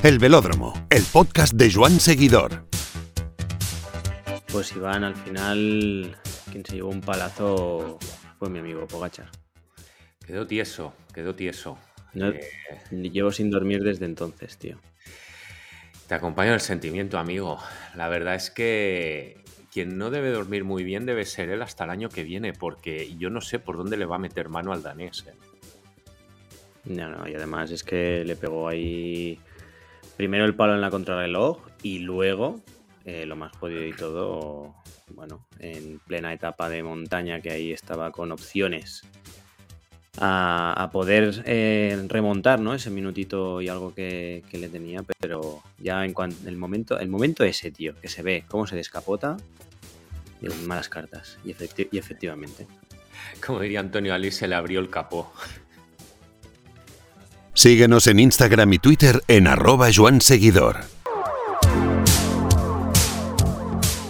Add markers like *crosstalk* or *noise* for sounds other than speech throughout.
El Velódromo, el podcast de Joan Seguidor. Pues Iván, al final, quien se llevó un palazo fue mi amigo Pogachar. Quedó tieso, quedó tieso. Eh, llevo sin dormir desde entonces, tío. Te acompaño el sentimiento, amigo. La verdad es que quien no debe dormir muy bien debe ser él hasta el año que viene, porque yo no sé por dónde le va a meter mano al danés. ¿eh? No, no, y además es que le pegó ahí primero el palo en la contrarreloj y luego, eh, lo más jodido y todo, bueno, en plena etapa de montaña que ahí estaba con opciones a, poder eh, remontar, ¿no? Ese minutito y algo que, le tenía, pero ya en cuanto el momento, el momento ese, tío, que se ve cómo se descapota, de malas cartas. Y, y efectivamente. Como diría Antonio Ali, se le abrió el capó. Síguenos en Instagram y Twitter en arroba Seguidor.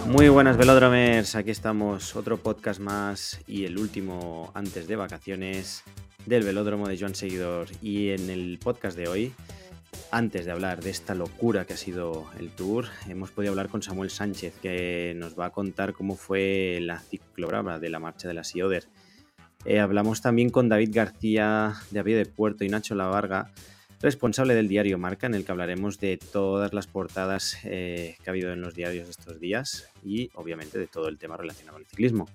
Muy buenas velódromers, aquí estamos, otro podcast más y el último antes de vacaciones del velódromo de Joan Seguidor. Y en el podcast de hoy, antes de hablar de esta locura que ha sido el tour, hemos podido hablar con Samuel Sánchez, que nos va a contar cómo fue la ciclograma de la marcha de la Sioder eh, hablamos también con David García de Avia de Puerto y Nacho Lavarga, responsable del diario Marca, en el que hablaremos de todas las portadas eh, que ha habido en los diarios estos días y obviamente de todo el tema relacionado el ciclismo.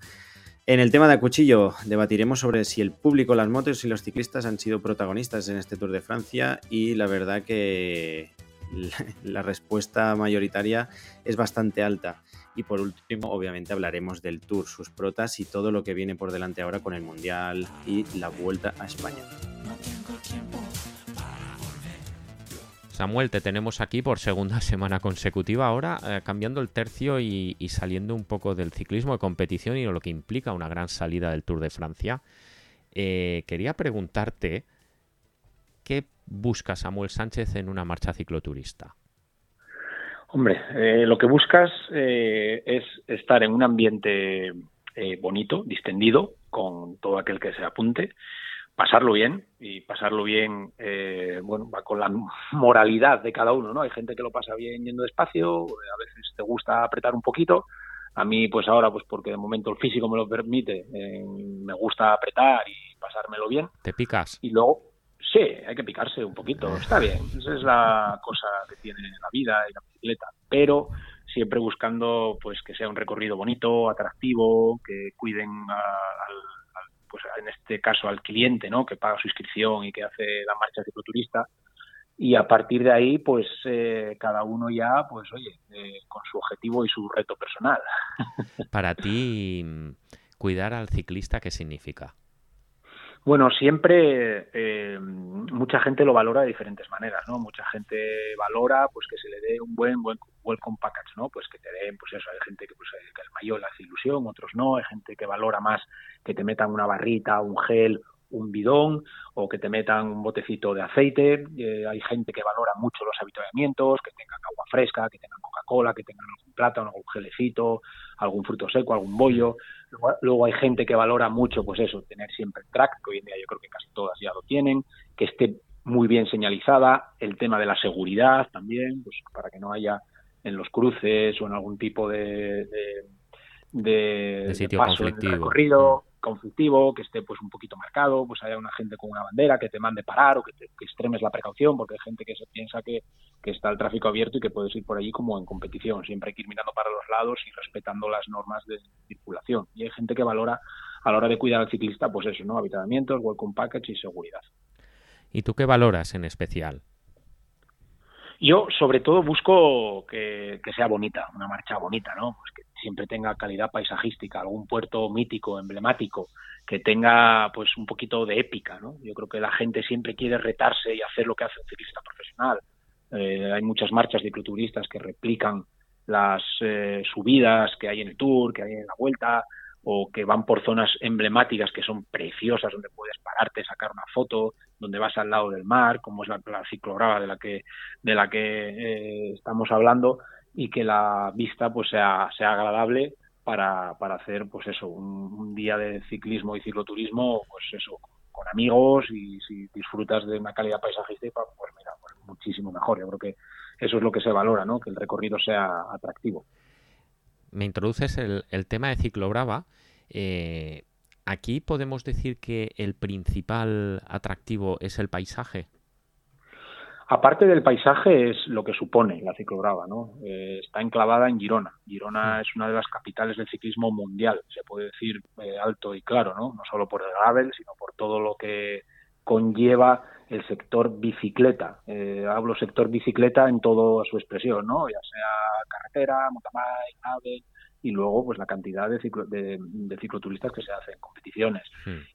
En el tema de Acuchillo debatiremos sobre si el público, las motos y los ciclistas han sido protagonistas en este Tour de Francia y la verdad que *laughs* la respuesta mayoritaria es bastante alta. Y por último, obviamente hablaremos del Tour, sus protas y todo lo que viene por delante ahora con el Mundial y la vuelta a España. Samuel, te tenemos aquí por segunda *laughs* semana consecutiva ahora, eh, cambiando el tercio y, saliendo un poco del ciclismo de competición y lo que implica una gran salida del Tour de Francia. Eh, quería preguntarte, ¿qué busca Samuel Sánchez en una marcha cicloturista? Hombre, eh, lo que buscas eh, es estar en un ambiente eh, bonito, distendido, con todo aquel que se apunte, pasarlo bien y pasarlo bien, bueno, va con la moralidad de cada uno, ¿no? Hay gente que lo pasa bien yendo despacio, a veces te gusta apretar un poquito. A mí, pues ahora, pues porque de momento el físico me lo permite, me gusta apretar y pasármelo bien. ¿Te picas? Y luego, Sí, hay que picarse un poquito, está bien. Esa es la cosa que tiene la vida y la bicicleta, pero siempre buscando pues que sea un recorrido bonito, atractivo, que cuiden al, pues en este caso al cliente, ¿no? Que paga su inscripción y que hace la marcha cicloturista y a partir de ahí pues eh, cada uno ya pues oye eh, con su objetivo y su reto personal. Para *laughs* ti cuidar al ciclista qué significa? Bueno, siempre eh, mucha gente lo valora de diferentes maneras, ¿no? Mucha gente valora pues que se le dé un buen buen welcome package, ¿no? Pues que te den, pues eso, hay gente que pues que el mayor le hace ilusión, otros no, hay gente que valora más que te metan una barrita, un gel, un bidón o que te metan un botecito de aceite. Eh, hay gente que valora mucho los habituamientos, que tengan agua fresca, que tengan Coca-Cola, que tengan plátano, algún gelecito, algún fruto seco, algún bollo. Luego, hay gente que valora mucho, pues eso, tener siempre el track, que hoy en día yo creo que casi todas ya lo tienen, que esté muy bien señalizada, el tema de la seguridad también, pues para que no haya en los cruces o en algún tipo de, de, sitio paso en el recorrido conflictivo, que esté pues un poquito marcado, pues haya una gente con una bandera que te mande parar o que, te, extremes la precaución, porque hay gente que se piensa que, que, está el tráfico abierto y que puedes ir por allí como en competición. Siempre hay que ir mirando para los lados y respetando las normas de circulación. Y hay gente que valora a la hora de cuidar al ciclista, pues eso, ¿no? Habitamientos, welcome package y seguridad. ¿Y tú qué valoras en especial? Yo, sobre todo, busco que, que, sea bonita, una marcha bonita, ¿no? Pues que siempre tenga calidad paisajística, algún puerto mítico, emblemático, que tenga pues un poquito de épica, ¿no? Yo creo que la gente siempre quiere retarse y hacer lo que hace un ciclista profesional. Eh, hay muchas marchas de cicloturistas que replican las eh, subidas que hay en el Tour, que hay en la Vuelta, o que van por zonas emblemáticas que son preciosas, donde puedes pararte, sacar una foto, donde vas al lado del mar, como es la, la ciclograva de la que de la que eh, estamos hablando, y que la vista pues sea, sea agradable para, para hacer pues eso, un, día de ciclismo y cicloturismo, pues eso, con amigos y si disfrutas de una calidad paisajística, pues mira, pues muchísimo mejor. Yo creo que eso es lo que se valora, ¿no? Que el recorrido sea atractivo. Me introduces el, tema de Ciclobrava. Eh, aquí podemos decir que el principal atractivo es el paisaje. Aparte del paisaje es lo que supone la ciclograva, ¿no? Eh, está enclavada en Girona. Girona es una de las capitales del ciclismo mundial, se puede decir eh, alto y claro, ¿no? No solo por el gravel, sino por todo lo que conlleva el sector bicicleta. Eh, hablo sector bicicleta en toda su expresión, ¿no? Ya sea carretera, mountain bike, y luego pues la cantidad de, de, cicloturistas que se hacen, competiciones.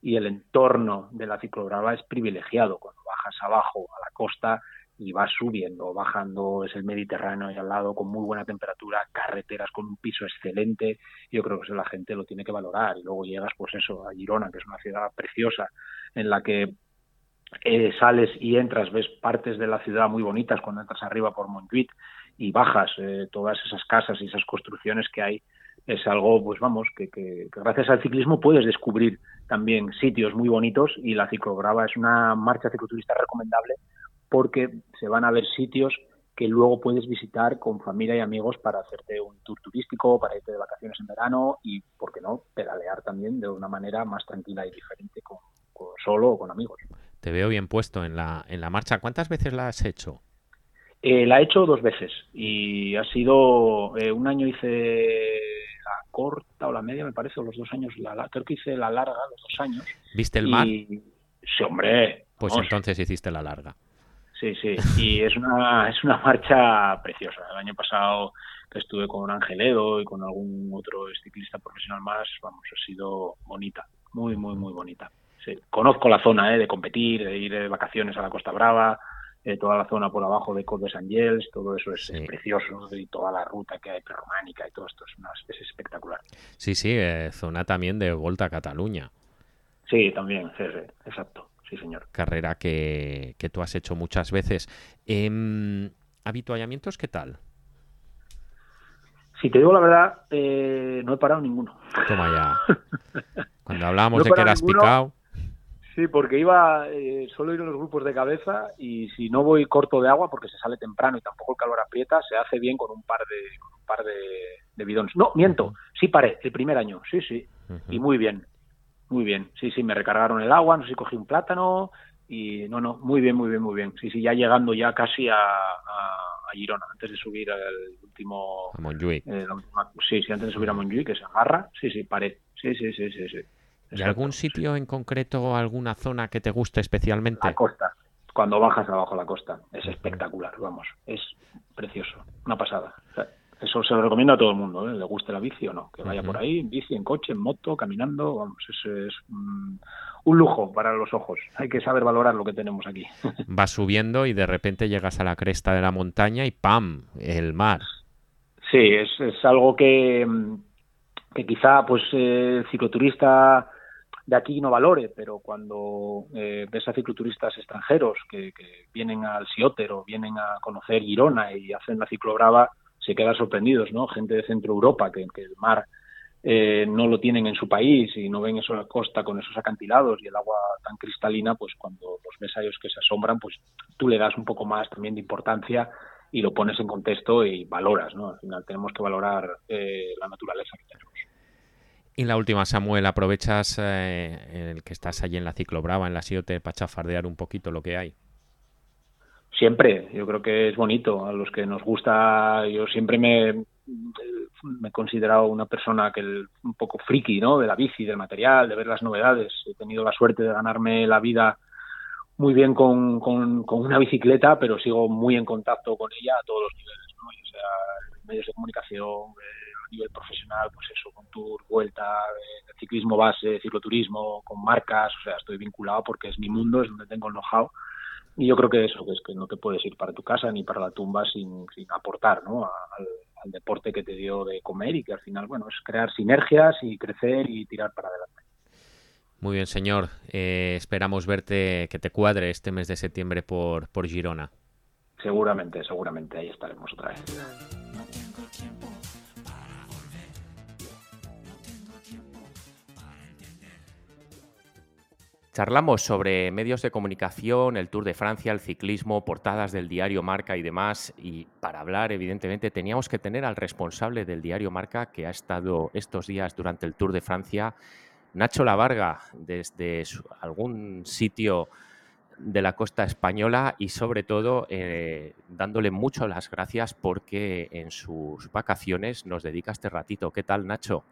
Y el entorno de la ciclograva es privilegiado. Cuando bajas abajo a la costa y vas subiendo, bajando, es el Mediterráneo ahí al lado con muy buena temperatura, carreteras con un piso excelente, yo creo que eso la gente lo tiene que valorar. Y luego llegas pues eso a Girona, que es una ciudad preciosa en la que eh, sales y entras, ves partes de la ciudad muy bonitas cuando entras arriba por Montjuic y bajas eh, todas esas casas y esas construcciones que hay. Es algo, pues vamos, que, que, gracias al ciclismo puedes descubrir también sitios muy bonitos y la ciclograva es una marcha cicloturista recomendable porque se van a ver sitios que luego puedes visitar con familia y amigos para hacerte un tour turístico, para irte de vacaciones en verano y, ¿por qué no?, pedalear también de una manera más tranquila y diferente con, solo o con amigos. Te veo bien puesto en la, en la marcha. ¿Cuántas veces la has hecho? Eh, la he hecho dos veces y ha sido, eh, un año hice la corta o la media, me parece, o los dos años, la, creo que hice la larga, los dos años. ¿Viste el mar? Sí, hombre. Pues entonces hiciste la larga. Sí, sí, y es una, *laughs* es una marcha preciosa. El año pasado que estuve con Edo y con algún otro ciclista profesional más, vamos, ha sido bonita, muy, muy, muy bonita. Sí. Conozco la zona ¿eh? de competir, de ir de vacaciones a la Costa Brava, eh, toda la zona por abajo de Cod de San Gels, todo eso es, precioso y toda la ruta que hay románica y todo esto es, es espectacular. Sí, sí, eh, zona también de Volta a Cataluña. Sí, también, sí, sí, exacto sí señor. Carrera que, tú has hecho muchas veces. Eh, ¿Habituallamientos qué tal? Si te digo la verdad, eh, no he parado ninguno. Toma ya. *laughs* Cuando hablábamos de que eras picado. Sí, porque iba eh, solo ir en los grupos de cabeza y si no voy corto de agua porque se sale temprano y tampoco el calor aprieta, se hace bien con un par de, un par de, bidones. No, miento, sí paré el primer año, sí, sí, y muy bien. Muy bien, sí, sí, me recargaron el agua, no sé si cogí un plátano y no, no, muy bien, muy bien, muy bien. Sí, sí, ya llegando ya casi a, a, Girona, antes de subir al último... A Montjuic. Eh, sí, sí, antes de subir a Montjuic, que se agarra, sí, sí, paré. Sí, sí, sí, sí, sí. ¿Y algún sitio en concreto, alguna zona que te guste especialmente? La costa, cuando bajas abajo la costa, es espectacular, vamos, es precioso, una pasada. Eso se lo recomiendo a todo el mundo, ¿eh? le guste la bici o no, que vaya por ahí, en bici, en coche, en moto, caminando, vamos, eso es un lujo para los ojos. Hay que saber valorar lo que tenemos aquí. *laughs* Vas subiendo y de repente llegas a la cresta de la montaña y ¡pam! el mar. Sí, es, es algo que, que quizá pues el cicloturista de aquí no valore, pero cuando eh, ves a cicloturistas extranjeros que, que, vienen al Sioter o vienen a conocer Girona y hacen la ciclograva, se quedan sorprendidos, ¿no? Gente de Centro Europa que, el mar eh, no lo tienen en su país y no ven eso la costa con esos acantilados y el agua tan cristalina, pues cuando los ves que se asombran, pues tú le das un poco más también de importancia y lo pones en contexto y valoras, ¿no? Al final tenemos que valorar eh, la naturaleza que tenemos. Y la última, Samuel, aprovechas eh, el que estás allí en la Ciclo Brava, en la Siote, para chafardear un poquito lo que hay siempre, yo creo que es bonito. A los que nos gusta, yo siempre me, he considerado una persona que un poco friki, ¿no? De la bici, del material, de ver las novedades. He tenido la suerte de ganarme la vida muy bien con, con, una bicicleta, pero sigo muy en contacto con ella a todos los niveles, ¿no? O sea, medios de comunicación, eh, a nivel profesional, pues eso, con tour, vuelta, eh, ciclismo base, cicloturismo, con marcas, o sea, estoy vinculado porque es mi mundo, es donde tengo el know-how y yo creo que eso, que es que no te puedes ir para tu casa ni para la tumba sin, sin aportar ¿no? al, deporte que te dio de comer y que al final, bueno, es crear sinergias y crecer y tirar para adelante. Muy bien, señor. Eh, esperamos verte, que te cuadre este mes de septiembre por, por Girona. Seguramente, seguramente, ahí estaremos otra vez. Charlamos sobre medios de comunicación, el Tour de Francia, el ciclismo, portadas del diario Marca y demás. Y para hablar, evidentemente, teníamos que tener al responsable del diario Marca que ha estado estos días durante el Tour de Francia, Nacho Lavarga, desde algún sitio de la costa española y sobre todo eh, dándole mucho las gracias porque en sus vacaciones nos dedica este ratito. ¿Qué tal, Nacho?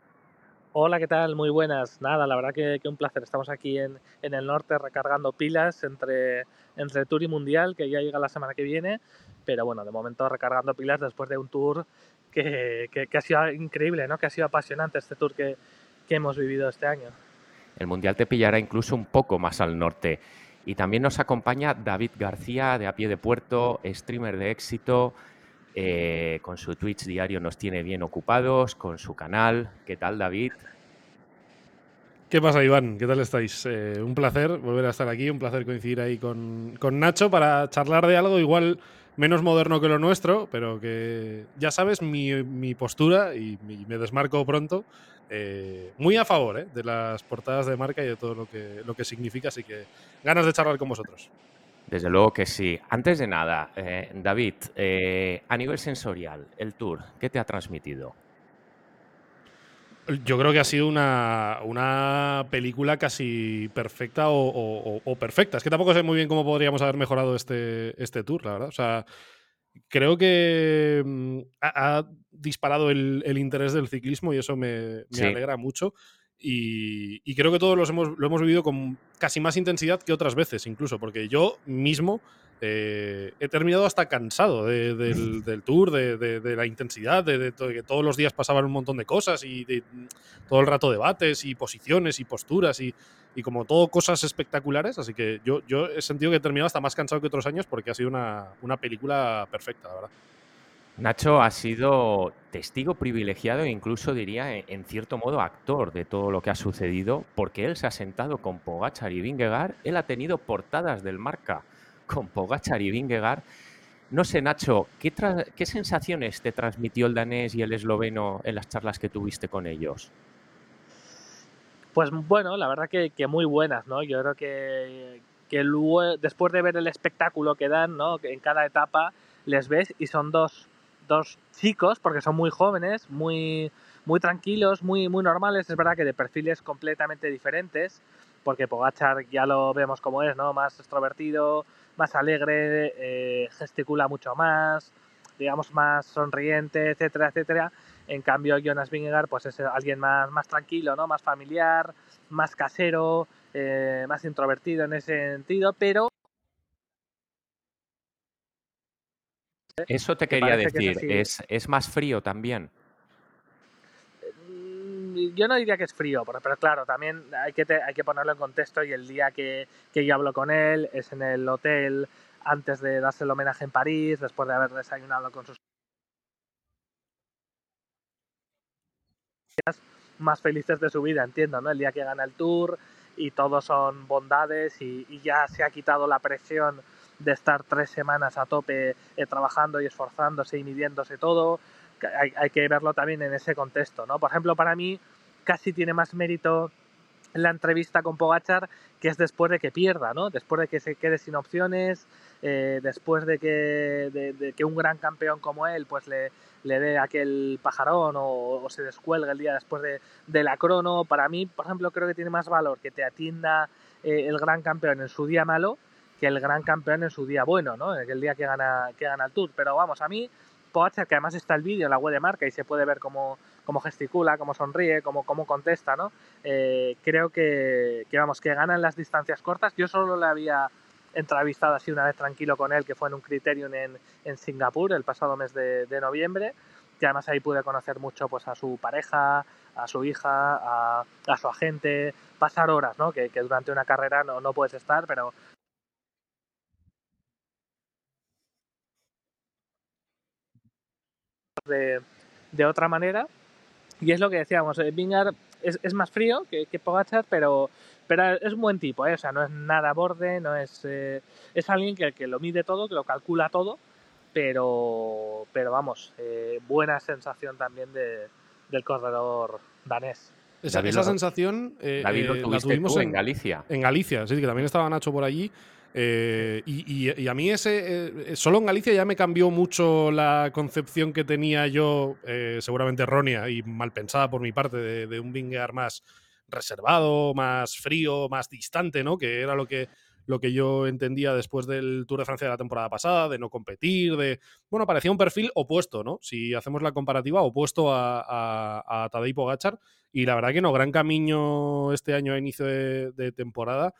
Hola, ¿qué tal? Muy buenas. Nada, la verdad que, un placer. Estamos aquí en, el norte recargando pilas entre, entre Tour y Mundial, que ya llega la semana que viene. Pero bueno, de momento recargando pilas después de un tour que, que, ha sido increíble, ¿no? que ha sido apasionante este tour que, que hemos vivido este año. El Mundial te pillará incluso un poco más al norte. Y también nos acompaña David García, de A Pie de Puerto, streamer de éxito, eh, con su Twitch diario nos tiene bien ocupados, con su canal. ¿Qué tal, David? ¿Qué pasa, Iván? ¿Qué tal estáis? Eh, un placer volver a estar aquí, un placer coincidir ahí con, Nacho para charlar de algo igual menos moderno que lo nuestro, pero que ya sabes mi, postura y, me desmarco pronto. Eh, muy a favor de las portadas de marca y de todo lo que, lo que significa, así que ganas de charlar con vosotros. Desde luego que sí. Antes de nada, eh, David, eh, a nivel sensorial, el tour, ¿qué te ha transmitido? Yo creo que ha sido una, película casi perfecta o, perfecta. Es que tampoco sé muy bien cómo podríamos haber mejorado este, este tour, la verdad. O sea, creo que mm, ha, disparado el, interés del ciclismo y eso me, alegra mucho. Y, creo que todos los hemos, lo hemos vivido con casi más intensidad que otras veces, incluso, porque yo mismo eh, he terminado hasta cansado del, tour, de, la intensidad, de, que todos los días pasaban un montón de cosas y de todo el rato debates y posiciones y posturas y, como todo cosas espectaculares. Así que yo, yo he sentido que he terminado hasta más cansado que otros años porque ha sido una, una película perfecta, la verdad. Nacho ha sido testigo privilegiado e incluso diría en cierto modo actor de todo lo que ha sucedido, porque él se ha sentado con Pogachar y Vingegaard, él ha tenido portadas del marca con Pogachar y Vingegaard. No sé, Nacho, ¿qué, ¿qué sensaciones te transmitió el danés y el esloveno en las charlas que tuviste con ellos? Pues bueno, la verdad que, muy buenas, ¿no? Yo creo que, que después de ver el espectáculo que dan, ¿no? En cada etapa les ves y son dos dos chicos, porque son muy jóvenes, muy, muy tranquilos, muy, muy normales. Es verdad que de perfiles completamente diferentes, porque Pogachar ya lo vemos como es, ¿no? Más extrovertido, más alegre, eh, gesticula mucho más, digamos, más sonriente, etcétera, etcétera. En cambio, Jonas Vingegaard, pues es alguien más, más tranquilo, ¿no? Más familiar, más casero, eh, más introvertido en ese sentido, pero Eso te quería decir, es, es, más frío también. Mm, yo no diría que es frío, pero, claro, también hay que, hay que ponerlo en contexto y el día que, que yo hablo con él es en el hotel antes de darse el homenaje en París, después de haber desayunado con sus más felices de su vida, entiendo, ¿no? El día que gana el tour y todos son bondades y, y ya se ha quitado la presión de estar tres semanas a tope eh, trabajando y esforzándose y midiéndose todo. Hay, que verlo también en ese contexto, ¿no? Por ejemplo, para mí casi tiene más mérito la entrevista con Pogachar que es después de que pierda, ¿no? Después de que se quede sin opciones, eh, después de que, de, que un gran campeón como él pues le, le dé aquel pajarón o, se descuelgue el día después de, de, la crono. Para mí, por ejemplo, creo que tiene más valor que te atienda eh, el gran campeón en su día malo que el gran campeón en su día bueno, ¿no? El día que gana, que gana el Tour. Pero vamos, a mí, Pogacar, que además está el vídeo en la web de marca y se puede ver cómo, cómo gesticula, cómo sonríe, cómo, cómo contesta, ¿no? Eh, creo que, que, vamos, que gana en las distancias cortas. Yo solo le había entrevistado así una vez tranquilo con él, que fue en un Criterium en, en Singapur el pasado mes de, de noviembre que además ahí pude conocer mucho pues a su pareja, a su hija, a, a su agente, pasar horas, ¿no? Que, que durante una carrera no, no, puedes estar, pero de, otra manera. Y es lo que decíamos, eh, Vingar es, es, más frío que, que Pogachar, pero, pero es un buen tipo, ¿eh? o sea, no es nada borde, no es, eh, es alguien que, que, lo mide todo, que lo calcula todo, pero, pero vamos, buena sensación también de, del corredor danés. Esa, David esa lo- sensación eh, David, lo eh, la tuvimos tú en, en Galicia. en Galicia, sí, que también estaba Nacho por allí. Eh, y, a mí ese, eh, solo en Galicia ya me cambió mucho la concepción que tenía yo, eh, seguramente errónea y mal pensada por mi parte, de, un Vingegaard más reservado, más frío, más distante, ¿no? Que era lo que, lo que yo entendía después del Tour de Francia de la temporada pasada, de no competir, de... Bueno, parecía un perfil opuesto, ¿no? Si hacemos la comparativa, opuesto a, a, a Tadej. Y la verdad que no, gran camino este año a inicio de temporada.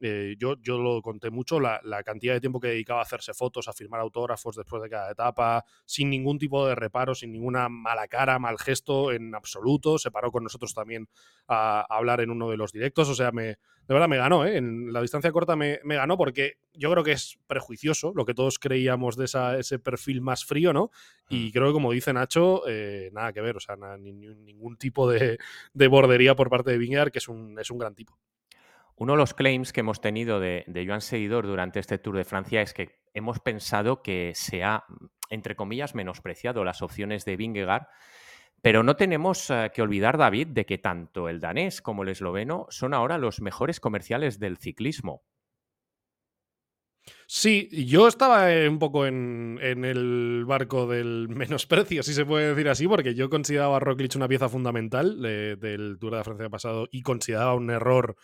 Eh, yo, yo lo conté mucho, la, la cantidad de tiempo que dedicaba a hacerse fotos, a firmar autógrafos después de cada etapa, sin ningún tipo de reparo, sin ninguna mala cara, mal gesto en absoluto. Se paró con nosotros también a, a hablar en uno de los directos. O sea, me, de verdad me ganó, ¿eh? En la distancia corta me, me ganó porque yo creo que es prejuicioso lo que todos creíamos de esa, ese perfil más frío, ¿no? Y creo que, como dice Nacho, eh, nada que ver, o sea, na- ni- ni- ningún tipo de, de bordería por parte de Vingegaard, que es un, es un gran tipo. Uno de los claims que hemos tenido de, de Joan Seguidor durante este Tour de Francia es que hemos pensado que se ha, entre comillas, menospreciado las opciones de Vingegaard, pero no tenemos eh, que olvidar, David, de que tanto el danés como el esloveno son ahora los mejores comerciales del ciclismo. Sí, yo estaba eh, un poco en, el barco del *laughs* menosprecio, si se puede decir así, porque yo consideraba a Roglic una pieza fundamental de- del Tour de Francia pasado y consideraba un error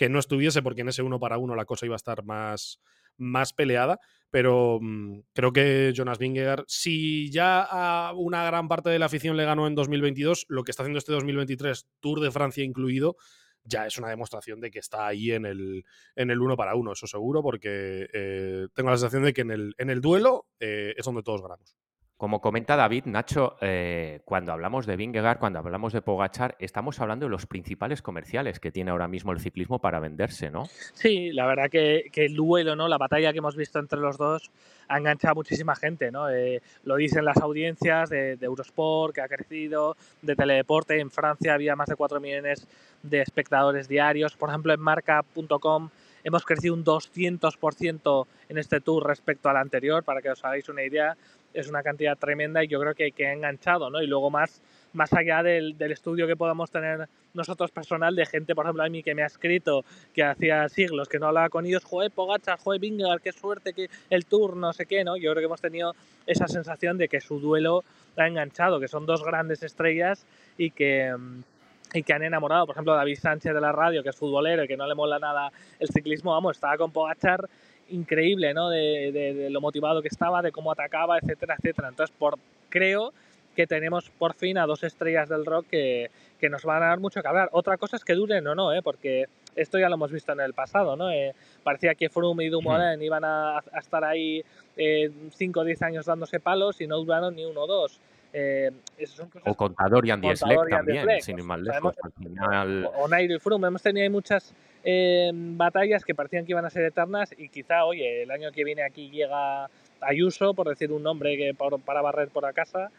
que no estuviese porque en ese uno para uno la cosa iba a estar más, más peleada, pero mm, creo que Jonas Vingegaard, si ya a una gran parte de la afición le ganó en 2022, lo que está haciendo este 2023, Tour de Francia incluido, ya es una demostración de que está ahí en el, en el uno para uno, eso seguro, porque eh, tengo la sensación de que en el, en el duelo eh, es donde todos ganamos. Como comenta David, Nacho, eh, cuando hablamos de Vingegaard, cuando hablamos de Pogachar, estamos hablando de los principales comerciales que tiene ahora mismo el ciclismo para venderse, ¿no? Sí, la verdad que, el duelo, ¿no? La batalla que hemos visto entre los dos ha enganchado a muchísima gente, ¿no? Eh, lo dicen las audiencias de, de Eurosport, que ha crecido, de Teledeporte. En Francia había más de 4 millones de espectadores diarios. Por ejemplo, en marca.com hemos crecido un 200% en este tour respecto al anterior, para que os hagáis una idea. Es una cantidad tremenda y yo creo que, que ha enganchado, ¿no? Y luego más, más allá del, del estudio que podamos tener nosotros personal de gente, por ejemplo, a mí que me ha escrito que hacía siglos que no hablaba con ellos, joder, Pogacar, joder, Vingegaard, qué suerte que el Tour, no sé qué, ¿no? Yo creo que hemos tenido esa sensación de que su duelo ha enganchado, que son dos grandes estrellas y que mm, y que han enamorado, por ejemplo, David Sánchez de la radio, que es futbolero y que no le mola nada el ciclismo, vamos, estaba con Pogachar increíble, ¿no? De, de, de lo motivado que estaba, de cómo atacaba, etcétera, etcétera. Entonces, por, creo que tenemos por fin a dos estrellas del rock que, que nos van a dar mucho que hablar. Otra cosa es que duren o no, ¿eh? porque esto ya lo hemos visto en el pasado, ¿no? Eh, parecía que Froome y Dumoulin iban a, a estar ahí 5 o 10 años dándose palos y no duraron ni uno o dos. Eh, son cosas O Contador y Andy Contador Schleck y Andy también, sin ir más lejos. hemos- Al final, o Nairo y Froome. Hemos tenido ahí muchas eh, batallas que parecían que iban a ser eternas y quizá, oye, el año que viene aquí llega Ayuso, por decir un nombre que para barrer por la casa,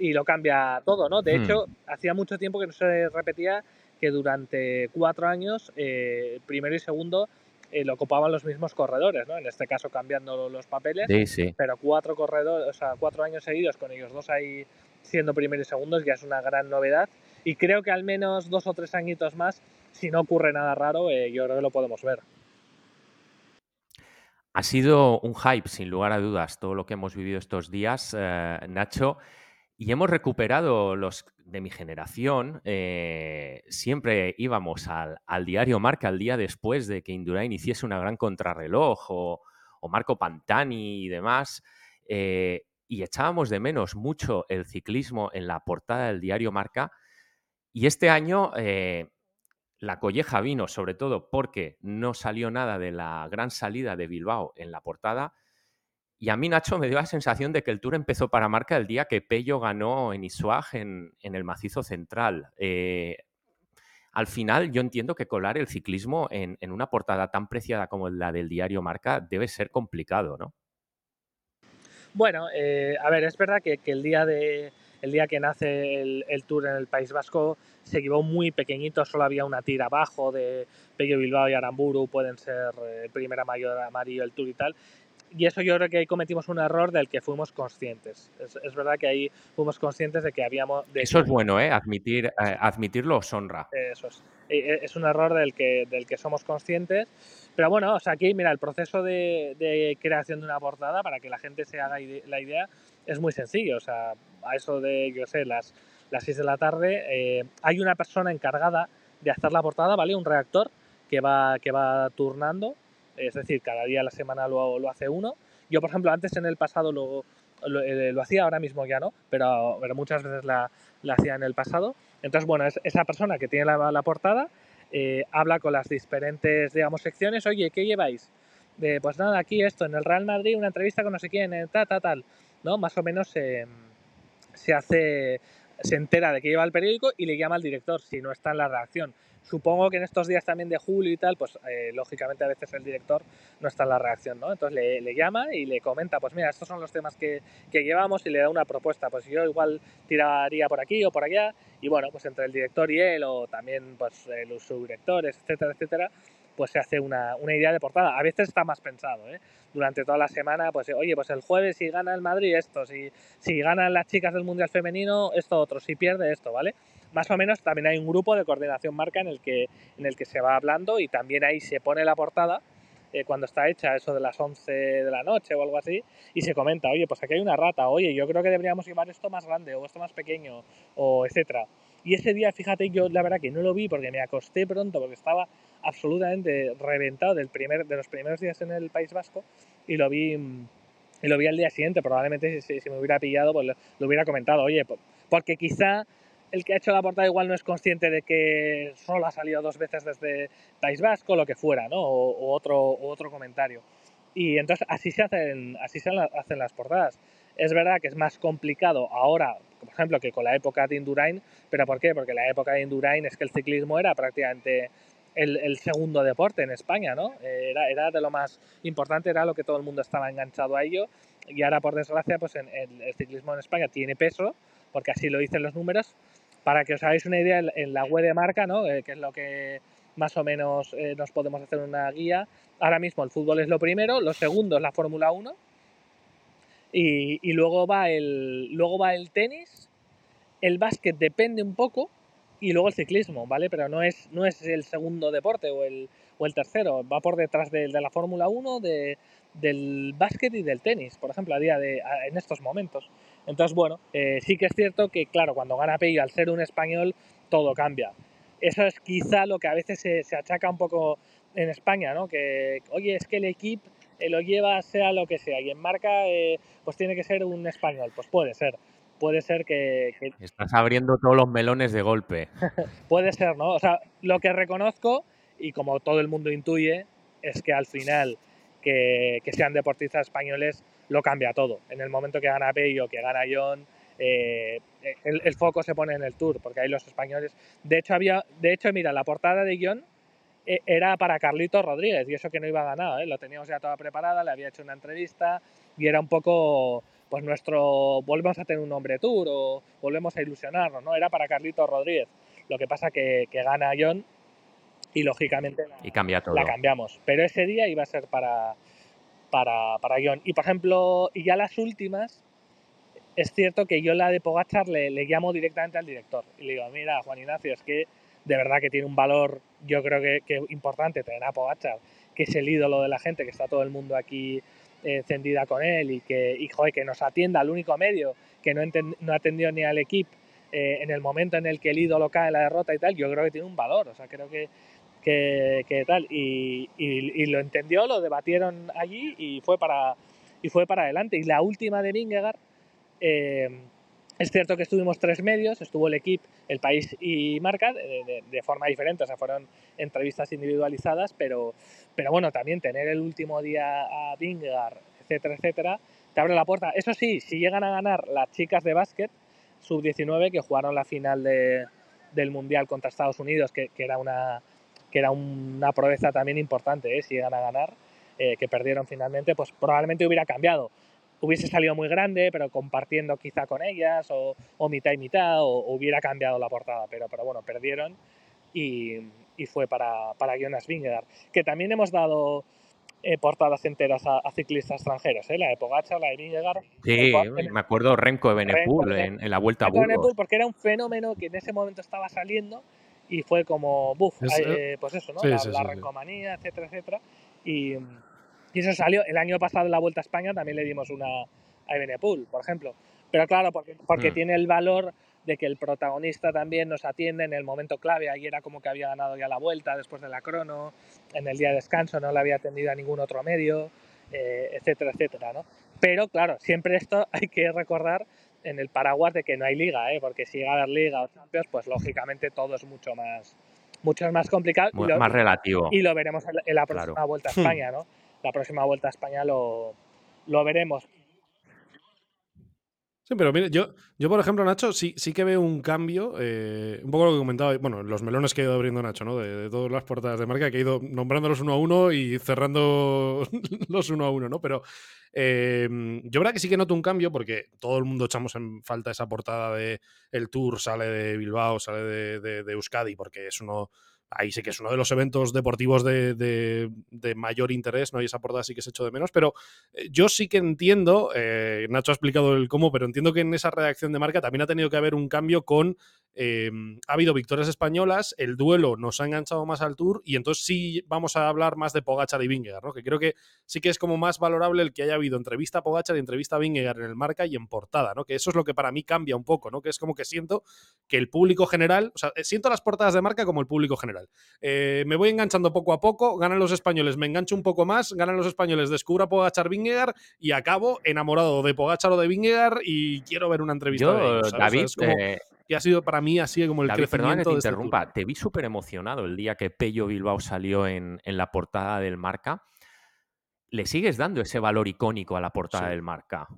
y lo cambia todo, ¿no? De Hmm. hecho, hacía mucho tiempo que no se repetía que durante cuatro años, eh, primero y segundo, eh, lo ocupaban los mismos corredores, ¿no? En este caso cambiando los papeles sí, sí. pero cuatro corredores, o sea, cuatro años seguidos con ellos dos ahí siendo primero y segundos ya es una gran novedad. Y creo que al menos dos o tres añitos más, si no ocurre nada raro, eh, yo creo que lo podemos ver. Ha sido un hype, sin lugar a dudas, todo lo que hemos vivido estos días, eh, Nacho. Y hemos recuperado los de mi generación. eh, siempre íbamos al, diario Marca el día después de que Indurain hiciese una gran contrarreloj o, o Marco Pantani y demás. eh, y echábamos de menos mucho el ciclismo en la portada del diario Marca. Y este año eh, la colleja vino sobre todo porque no salió nada de la gran salida de Bilbao en la portada. Y a mí, Nacho, me dio la sensación de que el Tour empezó para marca el día que Pello ganó en Isuag en, el macizo central. Eh, al final, yo entiendo que colar el ciclismo en, una portada tan preciada como la del diario Marca debe ser complicado, ¿no? Bueno, eh, a ver, es verdad que, el día que nace el, el Tour en el País Vasco se llevó muy pequeñito, solo había una tira abajo de Pello Bilbao y Aramburu, pueden ser eh, primera mayor amarillo el Tour y tal. Y eso yo creo que ahí cometimos un error del que fuimos conscientes. Es, verdad que ahí fuimos conscientes de que habíamos... De eso es bueno, ¿eh? Admitir, eh, admitirlo os honra. Eso es. Es un error del que, del que somos conscientes. Pero bueno, o sea, aquí, mira, el proceso de, creación de una portada, para que la gente se haga la idea, es muy sencillo. O sea, a eso de, yo sé, las, las 6 de la tarde, eh, hay una persona encargada de hacer la portada, ¿vale? Un redactor que va, que va turnando es decir, cada día a la semana lo, lo hace uno. Yo, por ejemplo, antes en el pasado lo, lo, eh, hacía, ahora mismo ya no, pero, pero muchas veces la, la, hacía en el pasado. Entonces, bueno, es esa persona que tiene la, la portada eh, habla con las diferentes, digamos, secciones, oye, ¿qué lleváis? pues nada, aquí esto, en el Real Madrid una entrevista con no sé quién, tal, tal, tal, ¿no? Más o menos se hace, se entera de que lleva el periódico y le llama al director si no está en la redacción. Supongo que en estos días también de julio y tal, pues eh, lógicamente a veces el director no está en la reacción, ¿no? Entonces le, llama y le comenta, pues mira, estos son los temas que, que, llevamos y le da una propuesta, pues yo igual tiraría por aquí o por allá y bueno, pues entre el director y él o también pues los subdirectores, etcétera, etcétera, pues se hace una, una, idea de portada. A veces está más pensado, ¿eh? Durante toda la semana, pues oye, pues el jueves si gana el Madrid esto, si, si ganan las chicas del Mundial Femenino esto otro, si pierde esto, ¿vale? más o menos también hay un grupo de coordinación marca en el que, en el que se va hablando y también ahí se pone la portada eh, cuando está hecha eso de las 11 de la noche o algo así y se comenta, oye, pues aquí hay una rata, oye, yo creo que deberíamos llevar esto más grande o esto más pequeño o etcétera. Y ese día, fíjate, yo la verdad que no lo vi porque me acosté pronto porque estaba absolutamente reventado del primer, de los primeros días en el País Vasco y lo vi, y lo vi al día siguiente. Probablemente si, me hubiera pillado, pues lo hubiera comentado, oye, porque quizá el que ha hecho la portada igual no es consciente de que solo ha salido dos veces desde País Vasco, lo que fuera, ¿no? O, otro, otro comentario. Y entonces así se, hacen, así se hacen las portadas. Es verdad que es más complicado ahora, por ejemplo, que con la época de Indurain, pero ¿por qué? Porque la época de Indurain es que el ciclismo era prácticamente el, segundo deporte en España, ¿no? Era, era, de lo más importante, era lo que todo el mundo estaba enganchado a ello. Y ahora, por desgracia, pues en, el ciclismo en España tiene peso, porque así lo dicen los números, para que os hagáis una idea, en la web de marca, ¿no? Eh, que es lo que más o menos eh, nos podemos hacer una guía. Ahora mismo el fútbol es lo primero, lo segundo es la Fórmula 1 y, luego, va el, luego va el tenis, el básquet depende un poco y luego el ciclismo, ¿vale? Pero no es, no es el segundo deporte o el, o el tercero, va por detrás de, la Fórmula 1, de, del básquet y del tenis, por ejemplo, a día de, en estos momentos. Entonces, bueno, eh, sí que es cierto que, claro, cuando gana Pello, al ser un español, todo cambia. Eso es quizá lo que a veces se, se achaca un poco en España, ¿no? Que, oye, es que el equipo eh, lo lleva sea lo que sea y en marca, eh, pues tiene que ser un español. Pues puede ser. Puede ser que, que... Estás abriendo todos los melones de golpe. *laughs* puede ser, ¿no? O sea, lo que reconozco, y como todo el mundo intuye, es que al final que, sean deportistas españoles lo cambia todo. En el momento que gana Pello, que gana John, eh, el, foco se pone en el Tour, porque hay los españoles. De hecho, había, de hecho, mira, la portada de John era para Carlito Rodríguez, y eso que no iba a ganar, ¿eh? lo teníamos ya toda preparada, le había hecho una entrevista, y era un poco, pues nuestro, volvemos a tener un nombre Tour, o volvemos a ilusionarnos, ¿no? Era para Carlito Rodríguez. Lo que pasa que, que gana John y lógicamente la, y cambia todo. la cambiamos. Pero ese día iba a ser para, para, para John. Y por ejemplo, y ya las últimas, es cierto que yo la de Pogachar le, le, llamo directamente al director y le digo, mira, Juan Ignacio, es que de verdad que tiene un valor, yo creo que, que importante tener a Pogachar, que es el ídolo de la gente, que está todo el mundo aquí encendida con él y que, y, joder, que nos atienda al único medio que no, no atendió ni al equipo eh, en el momento en el que el ídolo cae en la derrota y tal, yo creo que tiene un valor. O sea, creo que, que, tal. Y, y, lo entendió, lo debatieron allí y fue para, y fue para adelante. Y la última de Vingegaard, eh, es cierto que estuvimos tres medios, estuvo el equipo, el país y marca de, forma diferente, o sea, fueron entrevistas individualizadas, pero, pero bueno, también tener el último día a Vingegaard, etcétera, etcétera, te abre la puerta. Eso sí, si llegan a ganar las chicas de básquet, sub-19, que jugaron la final de, del Mundial contra Estados Unidos, que, que era una, que era una proeza también importante, ¿eh? si llegan a ganar, eh, que perdieron finalmente, pues probablemente hubiera cambiado. Hubiese salido muy grande, pero compartiendo quizá con ellas, o, o mitad y mitad, o, hubiera cambiado la portada, pero, pero bueno, perdieron y, y fue para, para Jonas Vingegaard. Que también hemos dado eh, portadas enteras a, ciclistas extranjeros, ¿eh? la de Pogacar, la de Vingegaard. Sí, me acuerdo Renko de Benepul en, la Vuelta a Burgos. porque era un fenómeno que en ese momento estaba saliendo y fue como, buf, eh, pues eso, ¿no? la, la rencomanía, etcétera, etcétera. Y, y, eso salió. El año pasado en la Vuelta a España también le dimos una a Benepul, por ejemplo. Pero claro, porque, porque mm. tiene el valor de que el protagonista también nos atiende en el momento clave. Ayer era como que había ganado ya la vuelta después de la crono, en el día de descanso no le había atendido a ningún otro medio, eh, etcétera, etcétera. ¿no? Pero claro, siempre esto *laughs* hay que recordar en el paraguas de que no hay liga, ¿eh? porque si llega a haber liga o Champions, pues lógicamente todo es mucho más, mucho más complicado. y lo, más relativo. Y lo veremos en la próxima vuelta a *laughs* España, ¿no? La próxima vuelta a España lo, lo veremos. Sí, pero mire, yo, yo por ejemplo, Nacho, sí, sí que veo un cambio, eh, un poco lo que comentaba, bueno, los melones que ha ido abriendo Nacho, ¿no? De, todas las portadas de marca, que ha ido nombrándolos uno a uno y cerrando *laughs* los uno a uno, ¿no? Pero eh, yo verdad que sí que noto un cambio porque todo el mundo echamos en falta esa portada de el Tour, sale de Bilbao, sale de, de Euskadi, porque es uno ahí sí que es uno de los eventos deportivos de, mayor interés, ¿no? Y esa portada sí que se hecho de menos, pero eh, yo sí que entiendo, eh, Nacho ha explicado el cómo, pero entiendo que en esa redacción de marca también ha tenido que haber un cambio con, eh, ha habido victorias españolas, el duelo nos ha enganchado más al Tour y entonces sí vamos a hablar más de Pogachar y Vingegaard, ¿no? Que creo que sí que es como más valorable el que haya habido entrevista a Pogachar y entrevista a Vingegaard en el marca y en portada, ¿no? Que eso es lo que para mí cambia un poco, ¿no? Que es como que siento que el público general, o sea, siento las portadas de marca como el público general. Eh, me voy enganchando poco a poco, ganan los españoles, me engancho un poco más, ganan los españoles, descubro a Pogachar Vingegaard y acabo enamorado de Pogachar o de Vingegaard y quiero ver una entrevista Yo, David, eh, que ha sido para mí así como el David, crecimiento te este interrumpa, te vi súper emocionado el día que Pello Bilbao salió en, la portada del Marca. ¿Le sigues dando ese valor icónico a la portada del Marca?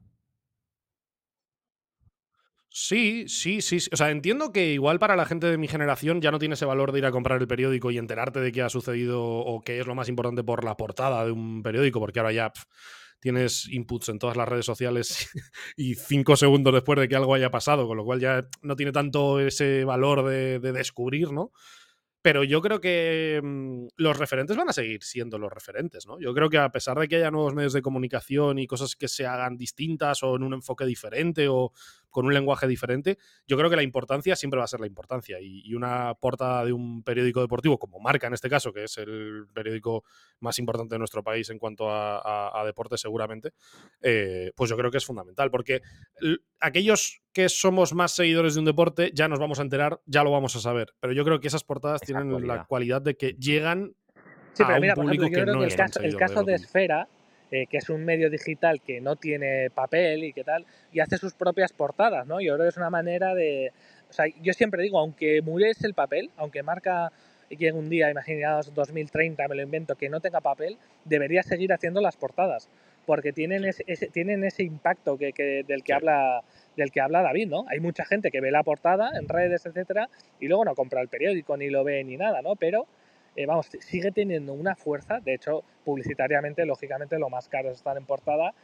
Sí, sí, sí, O sea, entiendo que igual para la gente de mi generación ya no tiene ese valor de ir a comprar el periódico y enterarte de qué ha sucedido o qué es lo más importante por la portada de un periódico, porque ahora ya tienes inputs en todas las redes sociales *laughs* y cinco segundos después de que algo haya pasado, con lo cual ya no tiene tanto ese valor de, de descubrir, ¿no? Pero yo creo que mm, los referentes van a seguir siendo los referentes, ¿no? Yo creo que a pesar de que haya nuevos medios de comunicación y cosas que se hagan distintas o en un enfoque diferente o con un lenguaje diferente, yo creo que la importancia siempre va a ser la importancia. Y, una portada de un periódico deportivo, como Marca en este caso, que es el periódico más importante de nuestro país en cuanto a, deporte seguramente, eh, pues yo creo que es fundamental, porque aquellos que somos más seguidores de un deporte ya nos vamos a enterar, ya lo vamos a saber. Pero yo creo que esas portadas tienen la cualidad de que llegan a un público que no el caso, el caso de Esfera eh, que es un medio digital que no tiene papel y qué tal, y hace sus propias portadas, ¿no? Yo creo que es una manera de... O sea, yo siempre digo, aunque muriese el papel, aunque marca que un día, imaginaos 2030, me lo invento, que no tenga papel, debería seguir haciendo las portadas, porque tienen ese, tienen ese impacto que, que del que habla del que habla David, ¿no? Hay mucha gente que ve la portada en redes, etcétera, y luego no compra el periódico, ni lo ve, ni nada, ¿no? Pero eh, vamos, sigue teniendo una fuerza, de hecho, publicitariamente, lógicamente, lo más caro es estar en portada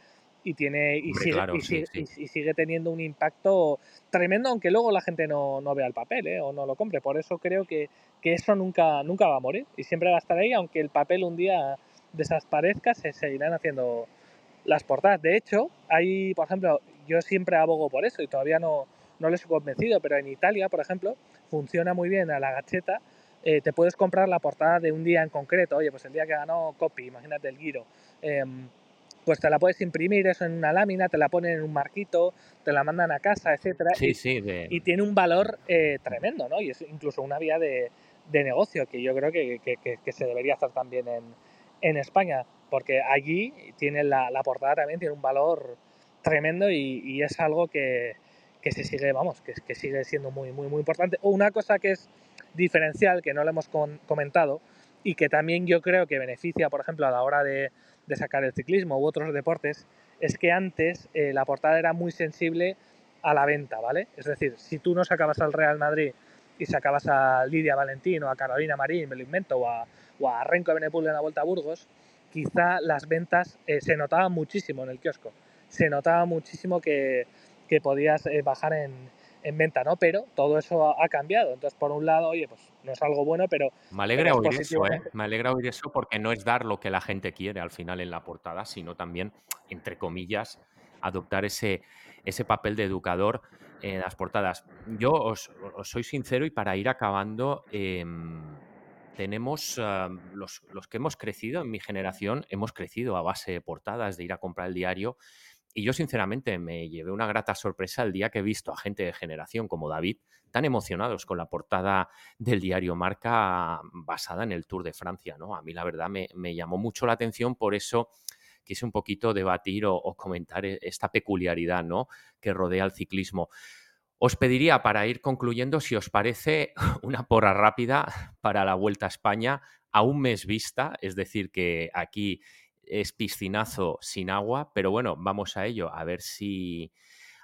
y tiene y, sigue, teniendo un impacto tremendo, aunque luego la gente no, vea el papel ¿eh? o no lo compre. Por eso creo que, eso nunca, nunca va a morir y siempre va a estar ahí, aunque el papel un día desaparezca, se seguirán haciendo las portadas. De hecho, hay, por ejemplo, yo siempre abogo por eso y todavía no, no les he convencido, pero en Italia, por ejemplo, funciona muy bien a la gacheta eh, te puedes comprar la portada de un día en concreto. Oye, pues el día que ganó Copy, imagínate el Giro. Em, pues te la puedes imprimir eso en una lámina, te la ponen en un marquito, te la mandan a casa, etcétera. Sí, sí. Y tiene un valor eh, tremendo, ¿no? Y es incluso una vía de, negocio que yo creo que, se debería hacer también en, España, porque allí tiene la, portada también tiene un valor tremendo y, y es algo que, se sigue, vamos, que, sigue siendo muy, muy, muy importante. O una cosa que es diferencial que no lo hemos comentado y que también yo creo que beneficia, por ejemplo, a la hora de, sacar el ciclismo u otros deportes, es que antes eh, la portada era muy sensible a la venta, ¿vale? Es decir, si tú no sacabas al Real Madrid y sacabas a Lidia Valentín o a Carolina Marín, me lo invento, o a, o a Renko Benepul en la Vuelta a Burgos, quizá las ventas eh, se notaban muchísimo en el kiosco. Se notaba muchísimo que, podías eh, bajar en, en venta, ¿no? Pero todo eso ha, cambiado. Entonces, por un lado, oye, pues no es algo bueno, pero... Me alegra oír eso, ¿eh? Me alegra oír eso porque no es dar lo que la gente quiere al final en la portada, sino también, entre comillas, adoptar ese, ese papel de educador en las portadas. Yo os, soy sincero y para ir acabando, em, tenemos ah, los, los, que hemos crecido en mi generación, hemos crecido a base de portadas, de ir a comprar el diario y yo sinceramente me llevé una grata sorpresa el día que he visto a gente de generación como David tan emocionados con la portada del diario Marca basada en el Tour de Francia. ¿no? A mí la verdad me, llamó mucho la atención, por eso quise un poquito debatir o, comentar e, esta peculiaridad ¿no? que rodea al ciclismo. Os pediría para ir concluyendo si os parece *laughs* una porra rápida para la Vuelta a España a un mes vista, es decir, que aquí es piscinazo sin agua, pero bueno, vamos a ello, a ver si,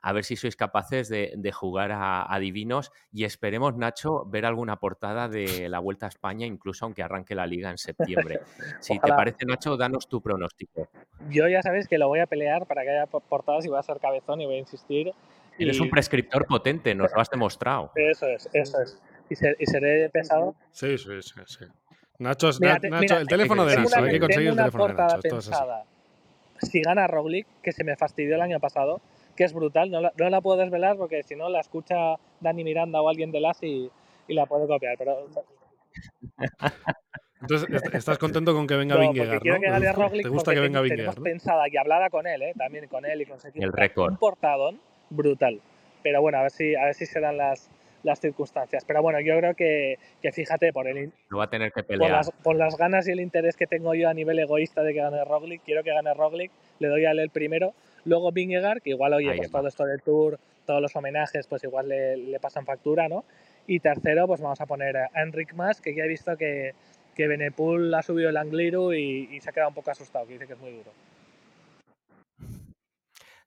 a ver si sois capaces de, jugar a, divinos y esperemos, Nacho, ver alguna portada de la Vuelta a España, incluso aunque arranque la liga en septiembre. *laughs* Si te parece, Nacho, danos tu pronóstico. Yo ya sabes que lo voy a pelear para que haya portadas y voy a ser cabezón y voy a insistir. Eres un prescriptor potente, nos lo has demostrado. Eso es, eso es. ¿Y, seré pesado? Sí, sí, sí. sí. Nacho, Nacho el teléfono de Nacho, hay que conseguir el teléfono de Nacho. Pensada, si gana Roglic, que se me fastidió el año pasado, que es brutal, no la, no la puedo desvelar porque si no la escucha Dani Miranda o alguien de las y, y la puede copiar. Pero... *laughs* Entonces, ¿estás contento con que venga no, Vingegaard, quiero que gane *laughs* Roglic ¿Te gusta que venga Vingegaard? ¿no? pensada y hablada con él, ¿eh? también con él y con el récord. un portadón brutal. Pero bueno, a ver si, a ver si se dan las, las circunstancias. Pero bueno, yo creo que, que fíjate, por el Lo va a tener que pelear. Por las, por las, ganas y el interés que tengo yo a nivel egoísta de que gane Roglic, quiero que gane Roglic, le doy a él el primero. Luego Vingegaard, que igual, oye, pues todo esto del Tour, todos los homenajes, pues igual le, le, pasan factura, ¿no? Y tercero, pues vamos a poner a Enric Mas, que ya he visto que, que Benepul ha subido el Angliru y, y se ha quedado un poco asustado, que dice que es muy duro.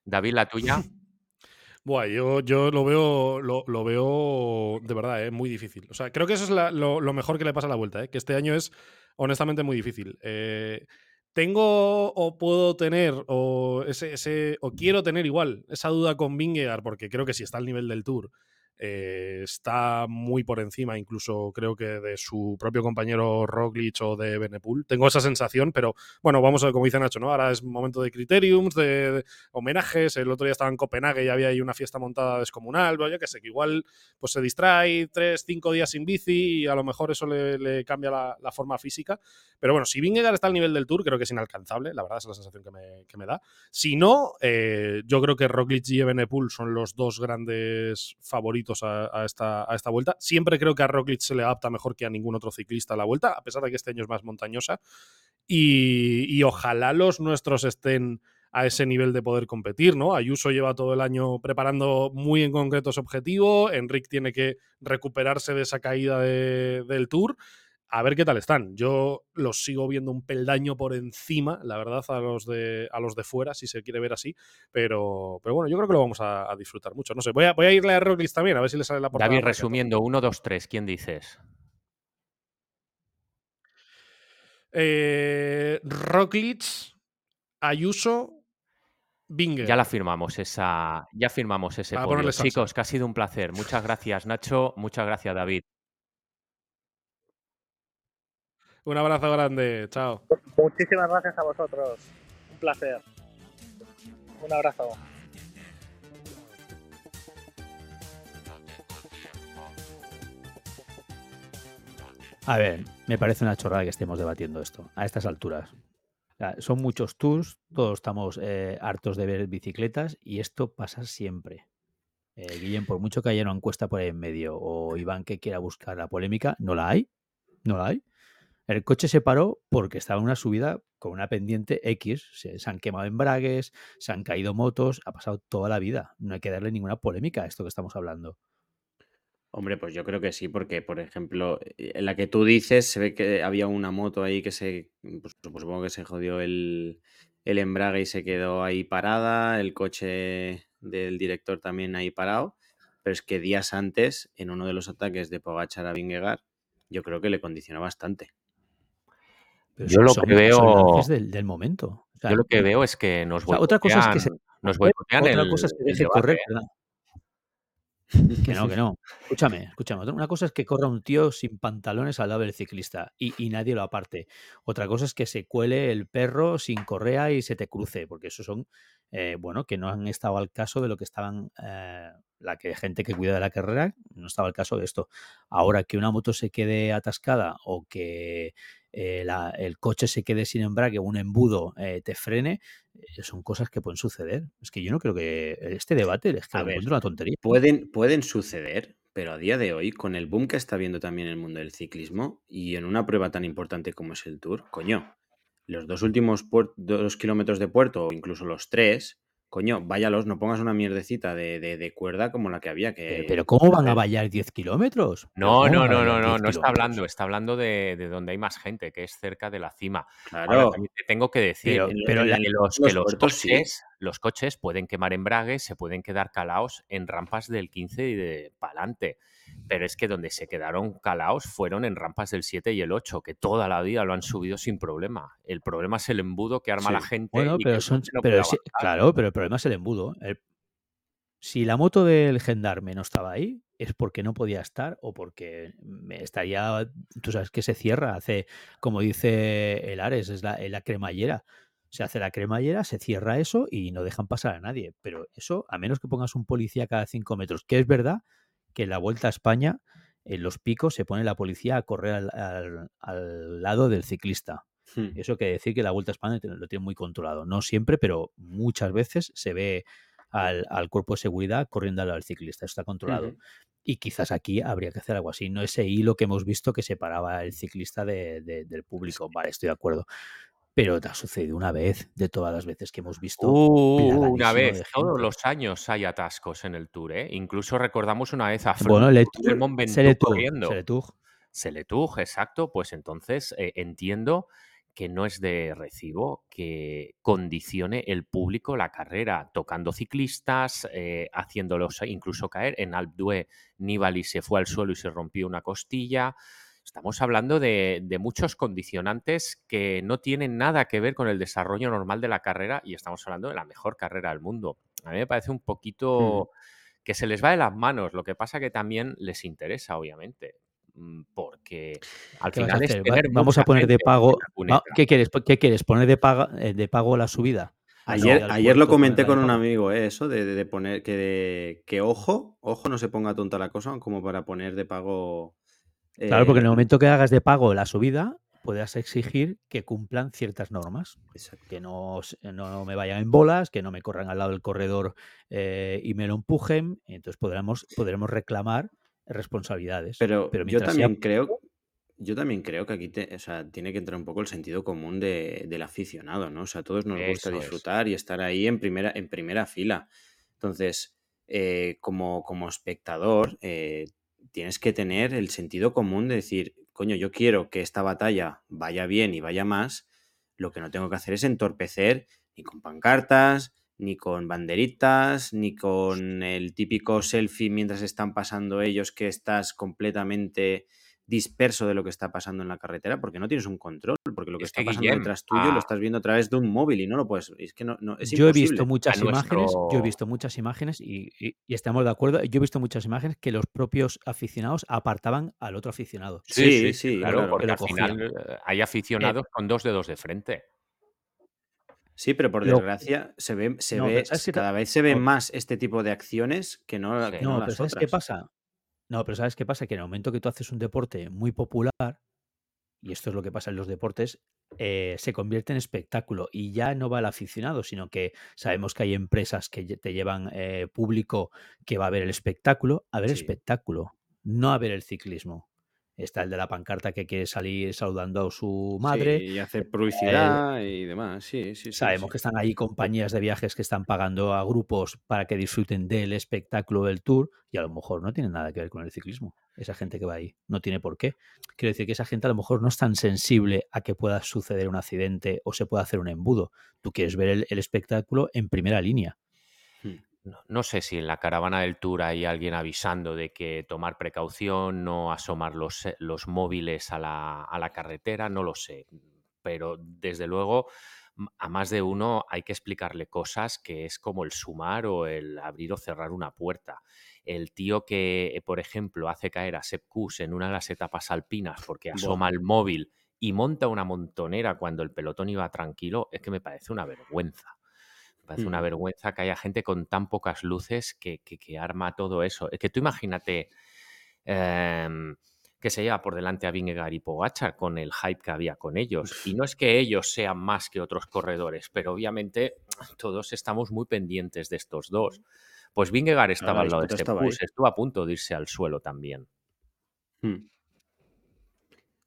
David, la tuya. *laughs* Buah, yo, yo lo veo, lo, lo veo de verdad, eh, muy difícil. O sea, creo que eso es lo, lo, mejor que le pasa a la vuelta, eh, que este año es honestamente muy difícil. Eh, tengo o puedo tener o ese, ese, o quiero tener igual esa duda con Vingegaard porque creo que si está al nivel del Tour eh, está muy por encima, incluso creo que de su propio compañero Roglic o de Benepool. Tengo esa sensación, pero bueno, vamos a ver, como dice Nacho, ¿no? Ahora es momento de criteriums, de, homenajes. El otro día estaba en Copenhague y había ahí una fiesta montada descomunal. Bueno, yo que sé, que igual pues se distrae tres, cinco días sin bici y a lo mejor eso le, cambia la, forma física. Pero bueno, si Vingegaard está al nivel del Tour, creo que es inalcanzable, la verdad, es la sensación que me, da. Si no, eh, yo creo que Roglic y Benepool son los dos grandes favoritos a, esta, a esta vuelta. Siempre creo que a Roglic se le adapta mejor que a ningún otro ciclista a la vuelta, a pesar de que este año es más montañosa. Y, ojalá los nuestros estén a ese nivel de poder competir, ¿no? Ayuso lleva todo el año preparando muy en concreto su objetivo, Enric tiene que recuperarse de esa caída del Tour a ver qué tal están. Yo los sigo viendo un peldaño por encima, la verdad, a los de, a los de fuera, si se quiere ver así. Pero, pero bueno, yo creo que lo vamos a, disfrutar mucho. No sé, voy a, voy a irle a Roglic también, a ver si le sale la portada. David, resumiendo, 1, 2, 3, ¿quién dices? Eh, Ayuso, Binger. Ya la firmamos esa, ya firmamos ese podio. Chicos, que ha sido un placer. Muchas gracias, Nacho. Muchas gracias, David. Un abrazo grande, chao. Muchísimas gracias a vosotros. Un placer. Un abrazo. A ver, me parece una chorrada que estemos debatiendo esto a estas alturas. son muchos tours, todos estamos eh, hartos de ver bicicletas y esto pasa siempre. Eh, Guillem, por mucho que haya una encuesta por ahí en medio o Iván que quiera buscar la polémica, no la hay. No la hay. El coche se paró porque estaba en una subida con una pendiente X. Se, han quemado embragues, se han caído motos, ha pasado toda la vida. No hay que darle ninguna polémica a esto que estamos hablando. Hombre, pues yo creo que sí, porque, por ejemplo, eh, en la que tú dices, se ve que había una moto ahí que se, pues, pues, supongo que se jodió el, el embrague y se quedó ahí parada, el coche del director también ahí parado, pero es que días antes, en uno de los ataques de Pogachar a Vingegaard, yo creo que le condicionó bastante yo lo que veo. Del, momento. yo lo que veo es que nos otra cosa es que nos boicotean otra cosa es que deje correr, *laughs* Que no, que no. *laughs* Escúchame, escúchame. Una cosa es que corra un tío sin pantalones al lado del ciclista y, y nadie lo aparte. Otra cosa es que se cuele el perro sin correa y se te cruce, porque eso son, eh, bueno, que no han estado al caso de lo que estaban, eh, la que gente que cuida de la carrera, no estaba al caso de esto. Ahora que una moto se quede atascada o que eh, la- el coche se quede sin embrague, un embudo eh, te frene, eh, son cosas que pueden suceder. Es que yo no creo que este debate es que A lo ver, encuentro una tontería. Pueden, pueden suceder, pero a día de hoy, con el boom que está viendo también el mundo del ciclismo y en una prueba tan importante como es el Tour, coño, los dos últimos dos kilómetros de puerto o incluso los tres, coño, váyalos, no pongas una mierdecita de, de- de cuerda como la que había que... Pero, pero ¿cómo van a vallar 10 kilómetros? ¿Pero No, no, no, no, no, 10 no está hablando, está hablando de, de donde hay más gente, que es cerca de la cima. Ahora Claro, también te tengo que decir Pero, la- que los, los que los coches, los coches pueden quemar embragues, se pueden quedar calaos en rampas del 15 y de pa'lante. Pero es que donde se quedaron calaos fueron en rampas del 7 y el 8, que toda la vida lo han subido sin problema. El problema es el embudo que arma la gente bueno, y pero son, no sí- claro, pero el problema es el embudo. El- si la moto del gendarme no estaba ahí, es porque no podía estar o porque me estaría, tú sabes que se cierra, hace, como dice el Ares, es la, la cremallera. Se hace la cremallera, se cierra eso y no dejan pasar a nadie. Pero eso, a menos que pongas un policía cada cinco metros, que es verdad que en la Vuelta a España, en los picos, se pone la policía a correr al, al- al lado del ciclista. Hmm. Eso quiere decir que la Vuelta a España lo tiene muy controlado. No siempre, pero muchas veces se ve al, al cuerpo de seguridad corriendo al lado del ciclista. Eso está controlado. Y quizás aquí habría que hacer algo así. No ese hilo que hemos visto que separaba el ciclista de- de- del público. Vale, estoy de acuerdo. Pero te ha sucedido una vez de todas las veces que hemos visto. Uh, una plagadísimo vez, todos los años hay atascos en el Tour, ¿eh? Incluso recordamos una vez a Bueno, Froome Le Tour, le Tour, corriendo. c'est le Tour. Seletuj, exacto, pues entonces eh, entiendo que no es de recibo que condicione el público la carrera, tocando ciclistas, eh, haciéndolos incluso caer. En Alpe Nibali se fue al suelo y se rompió una costilla. Estamos hablando de, de muchos condicionantes que no tienen nada que ver con el desarrollo normal de la carrera y estamos hablando de la mejor carrera del mundo. A mí me parece un poquito que se les va de las manos, lo que pasa que también les interesa, obviamente, mm, porque al ¿Qué vas a final es tener Vamos a poner de pago. ¿Qué quieres? ¿Qué quieres? ¿Poner de, paga, eh, de pago la subida? La Ayer, ayer lo comenté con un pago. amigo, ¿eh? eso de, de- de poner que, de- que ojo, ojo no se ponga tonta la cosa como para poner de pago. Claro, porque en el eh, momento que hagas de pago la subida, podrás exigir que cumplan ciertas normas. exacto. Que no, no me vayan en bolas, que no me corran al lado del corredor eh, y me lo empujen. y entonces podremos, podremos reclamar responsabilidades. Pero, Pero yo sea también creo, yo también creo que aquí te- o sea, tiene que entrar un poco el sentido común de- del aficionado, ¿no? O sea, a todos nos gusta es. disfrutar y estar ahí en primera, en primera fila. Entonces, eh, como, como espectador, eh, tienes que tener el sentido común de decir, coño, yo quiero que esta batalla vaya bien y vaya más. Lo que no tengo que hacer es entorpecer ni con pancartas, ni con banderitas, ni con el típico selfie mientras están pasando ellos que estás completamente disperso de lo que está pasando en la carretera porque no tienes un control, porque lo que Es está que, pasando Guillem, detrás tuyo lo a- estás viendo a través de un móvil y no lo puedes, es que no, no es Yo he visto muchas a imágenes, yo he visto muchas imágenes y, y- y estamos de acuerdo. Yo he visto muchas imágenes que los propios aficionados apartaban al otro aficionado. Sí, sí, claro, claro. porque al final eh, hay aficionados con dos dedos de frente. Sí, pero por Lo- desgracia se ve, se No, ve, pero ¿sabes qué ta- cada vez se ve no. más este tipo de acciones que no, Sí. que No, no pero las ¿sabes qué pasa? No, pero ¿sabes qué pasa? Que en el momento que tú haces un deporte muy popular, y esto es lo que pasa en los deportes, eh, se convierte en espectáculo y ya no va el aficionado, sino que sabemos que hay empresas que te llevan eh, público que va a ver el espectáculo, a ver el espectáculo, no a ver el ciclismo. Está el de la pancarta que quiere salir saludando a su madre, Sí, y hacer publicidad y demás, sí, sí, sí. Sabemos sí. que están ahí compañías de viajes que están pagando a grupos para que disfruten del espectáculo del tour y a lo mejor no tiene nada que ver con el ciclismo. Esa gente que va ahí no tiene por qué. Quiero decir que esa gente a lo mejor no es tan sensible a que pueda suceder un accidente o se pueda hacer un embudo. Tú quieres ver el, el espectáculo en primera línea. No, no sé si en la caravana del tour hay alguien avisando de que tomar precaución, no asomar los, eh, los móviles a la, a la carretera, no lo sé. Pero desde luego a más de uno hay que explicarle cosas que es como el sumar o el abrir o cerrar una puerta. El tío que, por ejemplo, hace caer a Sepp Kuss en una de las etapas alpinas porque asoma el móvil y monta una montonera cuando el pelotón iba tranquilo, es que me parece una vergüenza. Me parece una vergüenza que haya gente con tan pocas luces que, que, arma todo eso. Es que tú imagínate em, que se lleva por delante a Vingegaard y Pogachar con el hype que había con ellos. Y no es que ellos sean más que otros corredores, pero obviamente todos estamos muy pendientes de estos dos. Pues Vingegaard estaba al lado de este estuvo a punto de irse al suelo también. Hmm.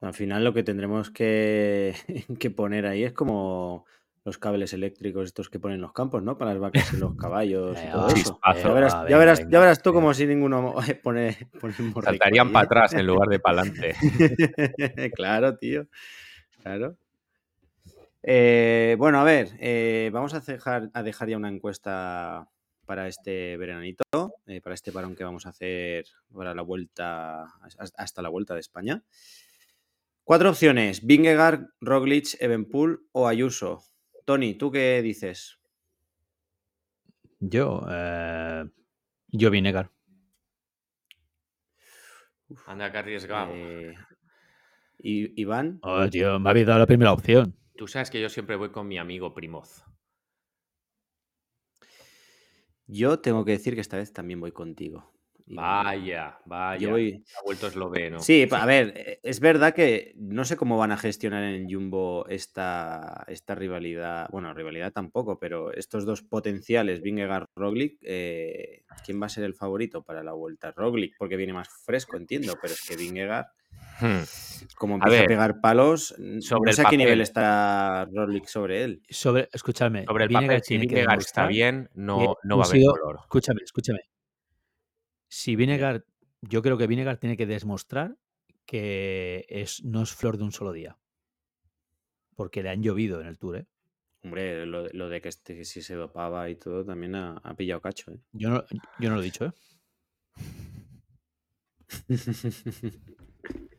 Al final lo que tendremos que, *laughs* poner ahí es como los cables eléctricos estos que ponen los campos, ¿no? Para las vacas y los caballos y todo eso. Ya verás, ya verás, tú como si ninguno *laughs* pone, pone Saltarían para atrás en lugar de para adelante. *laughs* claro, tío. Claro. Eh, bueno, a ver, eh, vamos a dejar, a dejar ya una encuesta para este veranito, eh, para este parón que vamos a hacer para la vuelta, hasta la vuelta de España. Cuatro opciones: Vingegaard, Roglic, Evenpool o Ayuso. Tony, ¿tú qué dices? Yo, eh, yo Vingegaard. Anda, que arriesgado. Eh, ¿Y Iván? Oh, tío, me habéis dado la primera opción. Tú sabes que yo siempre voy con mi amigo Primoz. Yo tengo que decir que esta vez también voy contigo. Vaya, vaya. Ha vuelto esloveno. Sí, a ver, e, es verdad que no sé cómo van a gestionar en Jumbo esta, esta rivalidad. Bueno, rivalidad tampoco, pero estos dos potenciales, Vingegaard, Roglic, eh, ¿quién va a ser el favorito para la vuelta? Roglic, porque viene más fresco, entiendo, pero es que Vingegaard, hmm. como empieza a, pegar palos, sobre no sé a qué nivel está Roglic sobre él. Sobre, escúchame, sobre el papel, si Vingegaard está bien, no, no va a haber color. Escúchame, escúchame si Vinegar, yo creo que Vinegar tiene que demostrar que es, no es flor de un solo día. Porque le han llovido en el tour, ¿eh? Hombre, lo, de que este, si se dopaba y todo también ha, pillado cacho, ¿eh? Yo no, yo no lo he dicho, ¿eh? *laughs*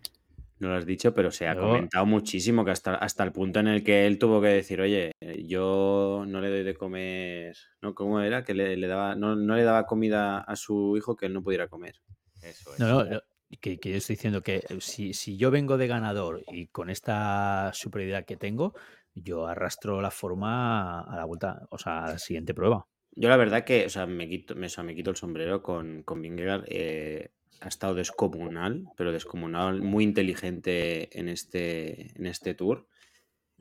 no lo has dicho, pero se ha comentado muchísimo que hasta, hasta el punto en el que él tuvo que decir, oye, yo no le doy de comer, ¿no? ¿Cómo era? Que le, daba, no, le daba comida a su hijo que él no pudiera comer. Eso es. No, no, que, yo estoy diciendo que eh, si, si yo vengo de ganador y con esta superioridad que tengo, yo arrastro la forma a la vuelta, o sea, a la siguiente prueba. Yo la verdad que, o sea, me quito, me, me quito el sombrero con, con Vingegaard. Eh, ha estado descomunal, pero descomunal, muy inteligente en este, en este tour.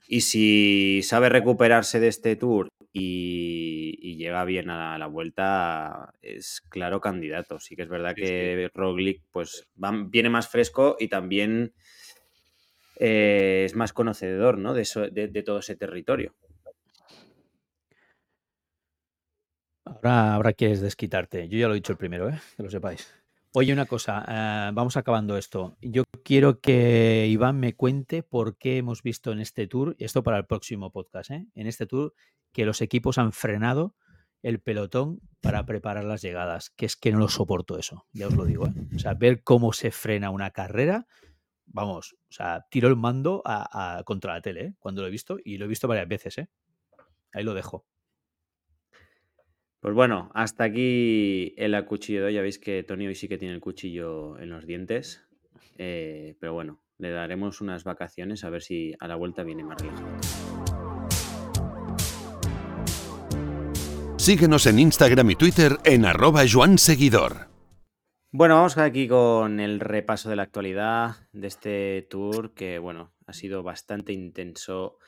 Y si sabe recuperarse de este tour y, llega bien a la, vuelta, es claro candidato. Sí que es verdad que Roglic pues, viene más fresco y también eh, es más conocedor ¿no? de, de, todo ese territorio. Ahora, ahora quieres desquitarte. Yo ya lo he dicho el primero, ¿eh? que lo sepáis. Oye, una cosa, eh, vamos acabando esto. Yo quiero que Iván me cuente por qué hemos visto en este tour, esto para el próximo podcast, ¿eh? en este tour, que los equipos han frenado el pelotón para preparar las llegadas, que es que no lo soporto eso, ya os lo digo. ¿eh? O sea, ver cómo se frena una carrera, vamos, o sea, tiro el mando a, contra la tele, cuando lo he visto, y lo he visto varias veces, ¿eh? Ahí lo dejo. Pues bueno, hasta aquí el acuchillo Ya veis que Tony hoy sí que tiene el cuchillo en los dientes. Eh, pero bueno, le daremos unas vacaciones a ver si a la vuelta viene más relajado. Síguenos en Instagram y Twitter en arroba Seguidor. Bueno, vamos aquí con el repaso de la actualidad de este tour que, bueno, ha sido bastante intenso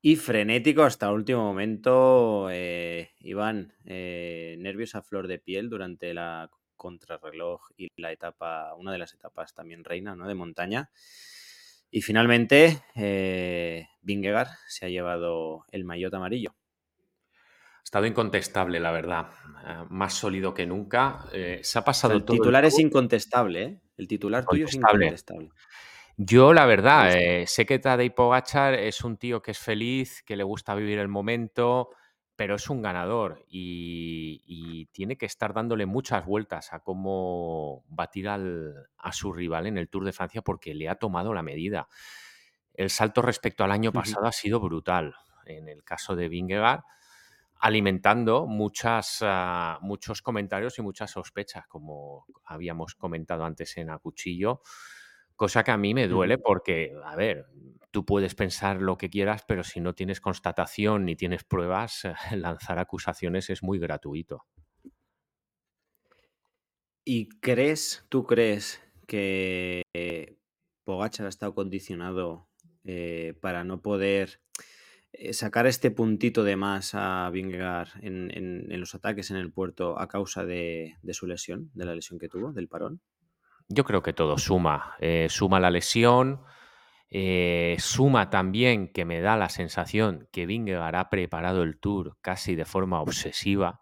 y frenético hasta el último momento. Eh, Iván, eh, nervios a flor de piel durante la contrarreloj y la etapa, una de las etapas también reina, ¿no? De montaña. Y finalmente, eh, Vingegaard se ha llevado el maillot amarillo. Ha estado incontestable, la verdad. Eh, más sólido que nunca. se ha pasado el titular es incontestable, ¿eh? El titular tuyo es incontestable. Yo, la verdad, eh, sé que Tadej Pogachar es un tío que es feliz, que le gusta vivir el momento, pero es un ganador y, tiene que estar dándole muchas vueltas a cómo batir al, a su rival en el Tour de Francia porque le ha tomado la medida. El salto respecto al año pasado ha sido brutal. en el caso de Vingegaard, alimentando muchas, ah, muchos comentarios y muchas sospechas, como habíamos comentado antes en A Cuchillo, cosa que a mí me duele porque, a ver, tú puedes pensar lo que quieras, pero si no tienes constatación ni tienes pruebas, *laughs* lanzar acusaciones es muy gratuito. ¿Y crees, tú crees que Pogachar ha estado condicionado eh, para no poder eh, sacar este puntito de más a Vingegaard en, los ataques en el puerto a causa de, su lesión, de la lesión que tuvo, del parón? Yo creo que todo suma. Eh, suma la lesión, suma también que me da la sensación que Vingegaard ha preparado el tour casi de forma obsesiva.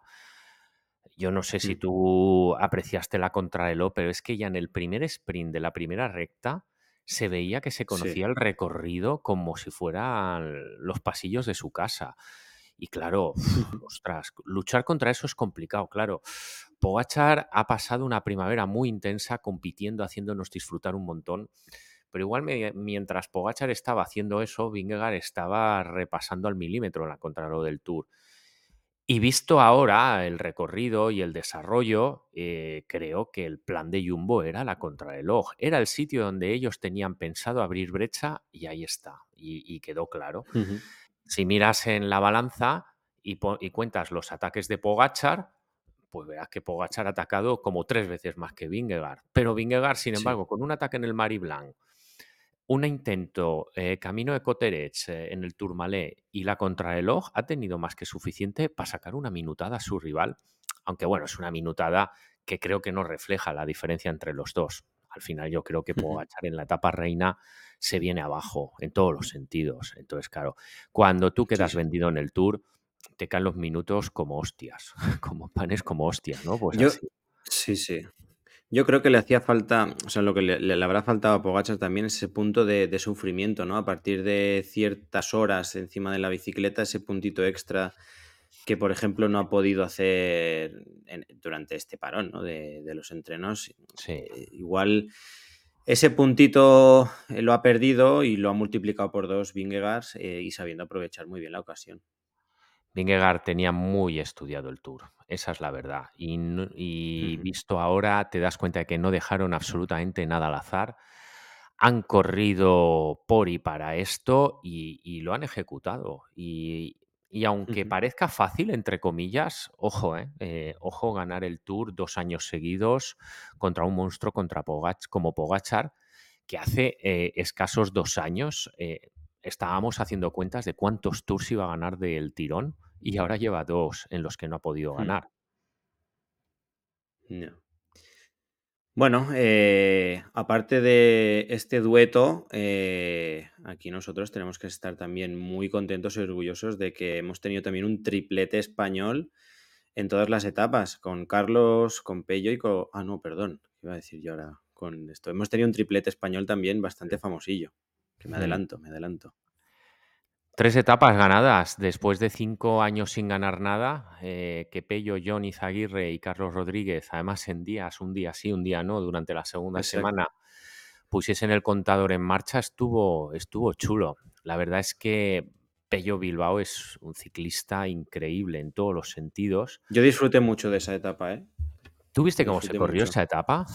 Yo no sé si mm. tú apreciaste la contrarreloj, pero es que ya en el primer sprint de la primera recta se veía que se conocía el recorrido como si fueran los pasillos de su casa. Y claro, *laughs* ostras, luchar contra eso es complicado, claro. Pogachar ha pasado una primavera muy intensa compitiendo, haciéndonos disfrutar un montón. Pero igual mientras Pogachar estaba haciendo eso, Vingegaard estaba repasando al milímetro la contrarreloj del Tour. Y visto ahora el recorrido y el desarrollo, eh, creo que el plan de Jumbo era la contrarreloj. Era el sitio donde ellos tenían pensado abrir brecha y ahí está. Y, quedó claro. Si miras en la balanza y, cuentas los ataques de Pogachar, pues verás que Pogachar ha atacado como tres veces más que Vingegaard. Pero Vingegaard, sin embargo, con un ataque en el Mari Blanc un intento eh, camino de Coterets eh, en el Tourmalet y la contrarreloj ha tenido más que suficiente para sacar una minutada a su rival, aunque bueno, es una minutada que creo que no refleja la diferencia entre los dos. Al final yo creo que Pogachar en la etapa reina se viene abajo en todos los sentidos. Entonces, claro, cuando tú quedas vendido en el Tour, te caen los minutos como hostias, *laughs* como panes como hostias, ¿no? Pues Sí, sí. Yo creo que le hacía falta, o sea, lo que le, habrá faltado a Pogachar también es ese punto de, sufrimiento, ¿no? A partir de ciertas horas encima de la bicicleta, ese puntito extra que, por ejemplo, no ha podido hacer durante este parón, ¿no? De, los entrenos. Sí. Eh, igual ese puntito eh, lo ha perdido y lo ha multiplicado por dos Vingegaard eh, y sabiendo aprovechar muy bien la ocasión. Vingegaard tenía muy estudiado el Tour, esa es la verdad. Y, visto ahora, te das cuenta de que no dejaron absolutamente nada al azar. Han corrido por y para esto y, lo han ejecutado. Y, aunque parezca fácil, entre comillas, ojo, eh, eh, ojo ganar el Tour dos años seguidos contra un monstruo contra como Pogachar, que hace eh, escasos dos años estábamos haciendo cuentas de cuántos tours iba a ganar del tirón y ahora lleva dos en los que no ha podido hmm. ganar. Bueno, eh, aparte de este dueto, eh, aquí nosotros tenemos que estar también muy contentos y orgullosos de que hemos tenido también un triplete español en todas las etapas, con Carlos, con Pello y con... Ah, no, perdón, iba a decir yo ahora con esto. Hemos tenido un triplete español también bastante famosillo, que me adelanto, me adelanto. Tres etapas ganadas después de cinco años sin ganar nada, eh, que Pello, John Izaguirre y Carlos Rodríguez, además en días, un día sí, un día no, durante la segunda semana, pusiesen el contador en marcha, estuvo, estuvo chulo. La verdad es que Pello Bilbao es un ciclista increíble en todos los sentidos. Yo disfruté mucho de esa etapa, ¿eh? ¿Tú viste cómo se corrió esa etapa?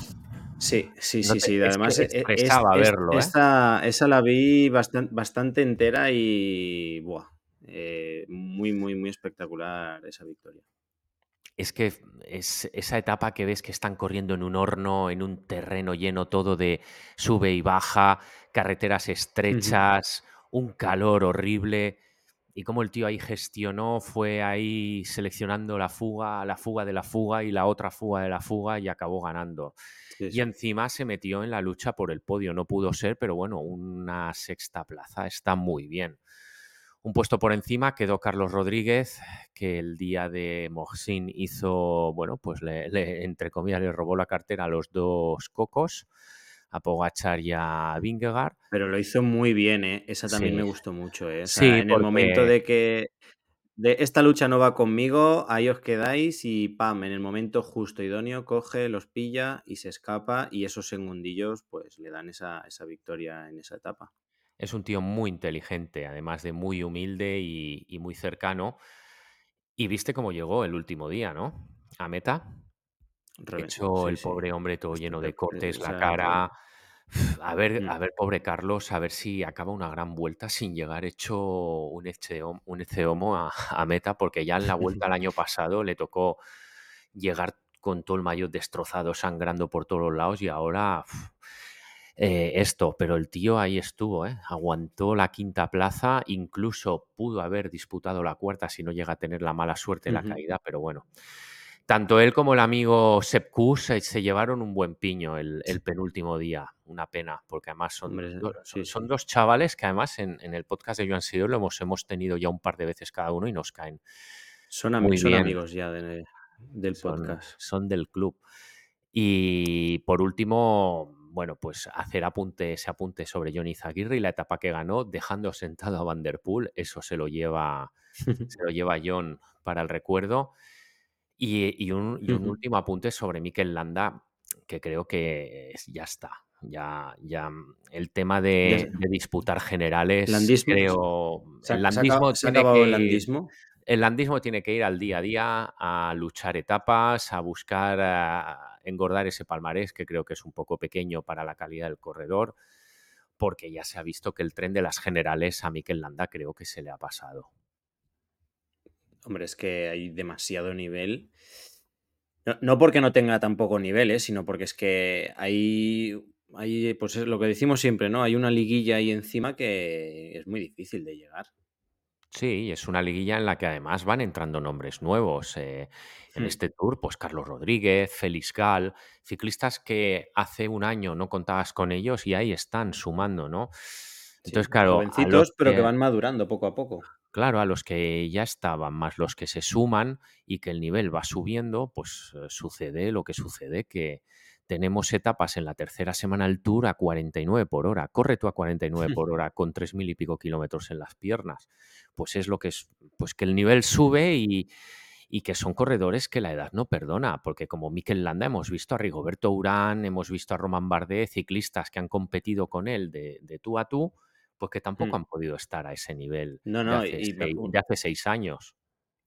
Sí, sí, sí, sí. Además, es, verlo, ¿eh? esa, la vi bastante, bastante entera y buah, eh, muy, muy, muy espectacular esa victoria. Es que es esa etapa que ves que están corriendo en un horno, en un terreno lleno todo de sube y baja, carreteras estrechas, un calor horrible y cómo el tío ahí gestionó, fue ahí seleccionando la fuga, la fuga de la fuga y la otra fuga de la fuga y acabó ganando. Y encima se metió en la lucha por el podio, no pudo ser, pero bueno, una sexta plaza está muy bien. Un puesto por encima quedó Carlos Rodríguez, que el día de Mohsin hizo, bueno, pues le, entre comillas le robó la cartera a los dos cocos a Pogachar y a Vingegaard. Pero lo hizo muy bien, ¿eh? Esa también me gustó mucho, ¿eh? sí, en el momento de que de esta lucha no va conmigo, ahí os quedáis y pam, en el momento justo idóneo coge, los pilla y se escapa y esos segundillos pues le dan esa, esa victoria en esa etapa. Es un tío muy inteligente, además de muy humilde y, y muy cercano. Y viste cómo llegó el último día, ¿no? A meta. Reve- Hecho sí, el sí. pobre hombre todo Hostia, lleno de cortes, o la cara. A ver, Mm. a ver, pobre Carlos, a ver si acaba una gran vuelta sin llegar hecho un eccehomo, un eccehomo a, *laughs* a meta, porque ya en la vuelta el año pasado le tocó llegar con todo el maillot destrozado, sangrando por todos los lados y ahora eh, esto, pero el tío ahí estuvo, ¿eh? aguantó la quinta plaza, incluso pudo haber disputado la cuarta si no llega a tener la mala suerte de la caída, pero bueno. Tanto él como el amigo Sepp Kuss se, se llevaron un buen piño el, el penúltimo día. Una pena, porque además son, Hombre, do- sí, son, dos chavales que además en, en el podcast de Joan Sidor lo hemos, hemos tenido ya un par de veces cada uno y nos caen Son, muy son amigos ya de- del podcast. son del club. Y por último, bueno, pues hacer apunte, ese apunte sobre Johnny Zaguirre y la etapa que ganó, dejando sentado a Van der Poel, eso se lo lleva, *laughs* se lo lleva John para el recuerdo. Y, y un, y un Ujú. último apunte sobre Mikel Landa, que creo que es- ya está. Ya, ya mm, el tema de, disputar generales, Landismo. creo. ¿Se, El landismo se tiene que landismo? el landismo tiene que ir al día a día, a luchar etapas, a buscar a engordar ese palmarés, que creo que es un poco pequeño para la calidad del corredor, porque ya se ha visto que el tren de las generales a Mikel Landa creo que se le ha pasado. Hombre, es que hay demasiado nivel. No, no porque no tenga tampoco niveles, sino porque es que hay, hay, pues es lo que decimos siempre, ¿no? Hay una liguilla ahí encima que es muy difícil de llegar. Sí, es una liguilla en la que además van entrando nombres nuevos. eh, en Hmm. este tour, pues Carlos Rodríguez, Félix Gal, ciclistas que hace un año no contabas con ellos y ahí están sumando, ¿no? Sí, Entonces, claro, los jovencitos, pero que- van madurando poco a poco. Claro, a los que ya estaban, más los que se suman y que el nivel va subiendo, pues eh, sucede lo que sucede, que tenemos etapas en la tercera semana del Tour a 49 por hora. Corre tú a 49 *laughs* por hora con 3.000 y pico kilómetros en las piernas. Pues es lo que es, pues que el nivel sube y, y que son corredores que la edad no perdona, porque como Mikel Landa hemos visto a Rigoberto Urán, hemos visto a Roman Bardet, ciclistas que han competido con él de, de tú a tú, pues que tampoco Hmm. han podido estar a ese nivel No, de, no, hace y seis, de hace seis años.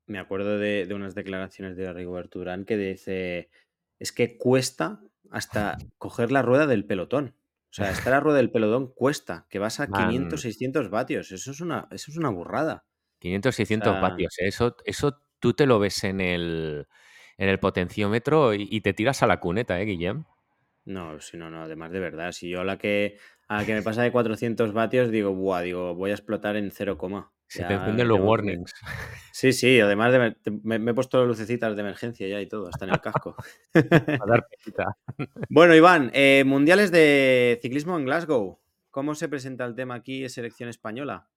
Me acuerdo de, de unas declaraciones de Rigoberto Urán que dice, es que cuesta hasta *laughs* coger la rueda del pelotón. O sea, estar a rueda del pelotón cuesta, que vas a Man. 500, 600 vatios. Eso es una, eso es una burrada. 500, O 600 sea, vatios. ¿eh? Eso, eso tú te lo ves en el, en el potenciómetro y, y te tiras a la cuneta, ¿eh, Guillem? no, si no, no, además de verdad. Si yo a la que, a que me pasa de 400 vatios, digo, buah, digo, voy a explotar en 0, Se ya te encienden los warnings. *laughs* Sí, sí, además de, me, me- me he puesto lucecitas de emergencia ya y todo, hasta en el casco. *laughs* A dar. *laughs* Bueno, Iván, eh, mundiales de ciclismo en Glasgow. ¿Cómo se presenta el tema aquí? ¿Es selección española?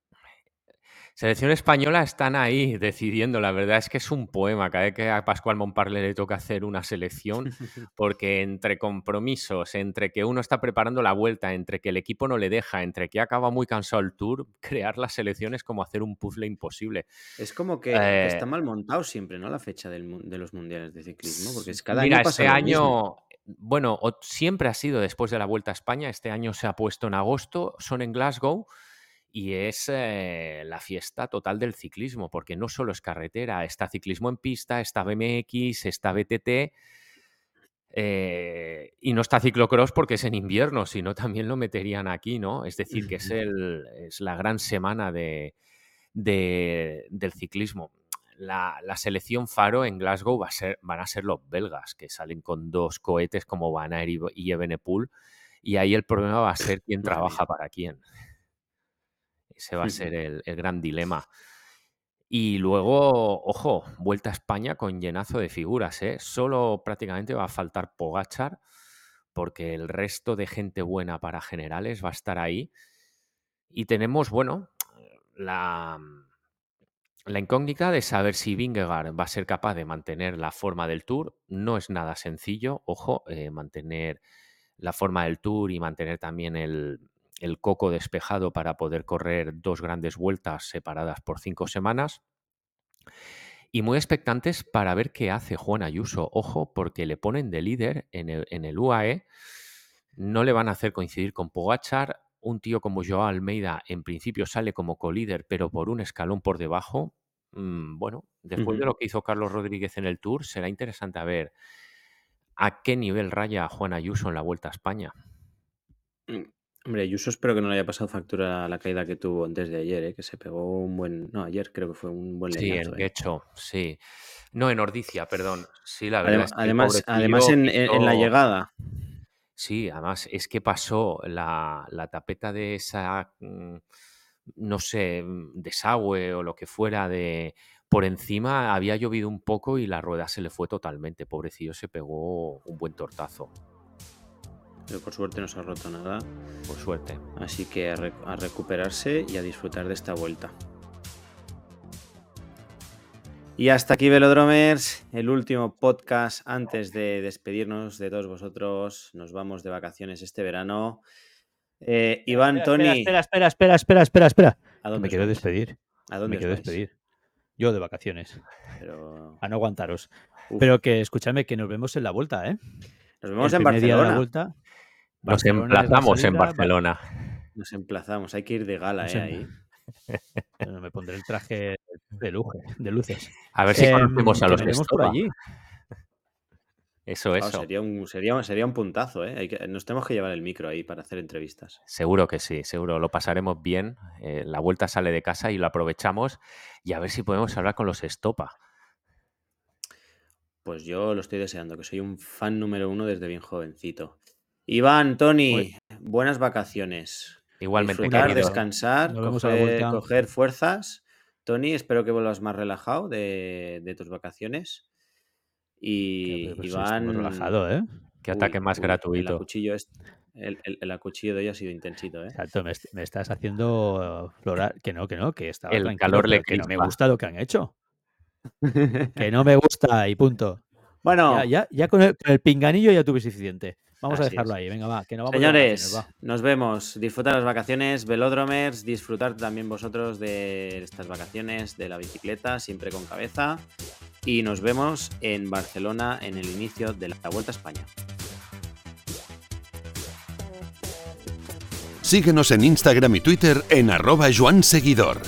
Selección española están ahí decidiendo. La verdad es que es un poema. Cada vez que a Pascual Monparle le toca hacer una selección, *laughs* porque entre compromisos, entre que uno está preparando la vuelta, entre que el equipo no le deja, entre que acaba muy cansado el tour, *laughs* crear la selección es como hacer un puzzle imposible. Es como que, que Eh, está mal montado siempre, ¿no? La fecha del de los mundiales de ciclismo, porque es cada Mira, año pasa este año, bueno, o- siempre ha sido después de la Vuelta a España, este año se ha puesto en agosto, son en Glasgow y es eh, la fiesta total del ciclismo, porque no solo es carretera, está ciclismo en pista, está BMX, está BTT. eh, y no está ciclocross porque es en invierno, sino también lo meterían aquí, ¿no? Es decir, que es, *laughs* el, es la gran semana de, de- del ciclismo. La, la selección Faro en Glasgow va a ser, van a ser los belgas, que salen con dos cohetes como Van Aert y, Evenepoel, y ahí el problema va a ser quién trabaja para quién. Ese va a ser *laughs* el, el gran dilema. Y luego, ojo, vuelta a España con llenazo de figuras, ¿eh? Solo prácticamente va a faltar Pogachar, porque el resto de gente buena para generales va a estar ahí. Y tenemos, bueno, la, la incógnita de saber si Vingegaard va a ser capaz de mantener la forma del Tour. No es nada sencillo, ojo, eh, mantener la forma del Tour y mantener también el, el coco despejado para poder correr dos grandes vueltas separadas por cinco semanas. Y muy expectantes para ver qué hace Juan Ayuso. Ojo, porque le ponen de líder en el, en el UAE. No le van a hacer coincidir con Pogachar. un tío como Joao Almeida en principio sale como colíder, pero por un escalón por debajo, mm, bueno, después de lo que hizo Carlos Rodríguez en el Tour, será interesante a ver a qué nivel raya Juan Ayuso en la Vuelta a España. Hombre, Ayuso espero que no le haya pasado factura la caída que tuvo antes de ayer, ¿eh? que se pegó un buen... No, ayer creo que fue un buen Sí, en leñazo. ¿eh? Guecho, sí. No, en Ordicia, perdón. Sí, la verdad Adem- es que el Además, además en, en- en la hizo- llegada. Sí, además es que pasó la, la tapeta de esa, mm, no sé, mm, desagüe o lo que fuera de por encima, había llovido un poco y la rueda se le fue totalmente. Pobrecillo se pegó un buen tortazo, Pero por suerte no se ha roto nada. por suerte. Así que a, re- a recuperarse y a disfrutar de esta vuelta. Y hasta aquí, Velodromers, el último podcast antes de despedirnos de todos vosotros. Nos vamos de vacaciones este verano. Eh, Iván, Espera, Tony, Espera, espera, espera, espera, espera, espera. ¿a dónde me quiero vais? despedir. ¿A dónde Me quiero vais? despedir. Yo de vacaciones. Pero... A no aguantaros. Uf, Pero que escuchadme que nos vemos en la vuelta, ¿eh? nos vemos El en primer día de la Barcelona. vuelta. Nos Barcelona emplazamos en salida, Barcelona. Nos emplazamos. Hay que ir de gala, Nos ¿eh? em- Ahí. *laughs* Bueno, me pondré el traje de lujo, de luces. A ver si Em, conocemos a que los vemos por Estopa. allí. Eso, Claro, eso. sería, un, sería, un- sería un puntazo, ¿eh? Hay que- nos tenemos que llevar el micro ahí para hacer entrevistas. Seguro que sí, seguro. Lo pasaremos bien. eh, la vuelta sale de casa y lo aprovechamos y a ver si podemos hablar con los Estopa. Pues yo lo estoy deseando, que soy un fan número uno desde bien jovencito. Iván, Tony, buenas vacaciones. Igualmente, Disfrutar, querido. descansar, coger, fuerzas. Tony, espero que vuelvas más relajado de, de tus vacaciones. Y pero sí, Iván. relajado, ¿eh? Qué ataque más uy, El gratuito. acuchillo, es, el, el- el acuchillo de hoy ha sido intensito, ¿eh? Exacto, me, est- me estás haciendo florar. Que no, que no, que estaba El calor le que no me gusta lo que han hecho. *laughs* Que no me gusta y punto. Bueno, Ya, ya, ya con, el, con el pinganillo ya tuve suficiente. Vamos a dejarlo es. ahí. Venga, va, que no vamos Señores, va. nos vemos. Disfrutar las vacaciones, velodromers, disfrutar también vosotros de estas vacaciones de la bicicleta, siempre con cabeza. Y nos vemos en Barcelona en el inicio de la Vuelta a España. Síguenos en Instagram y Twitter en arroba Joan Seguidor.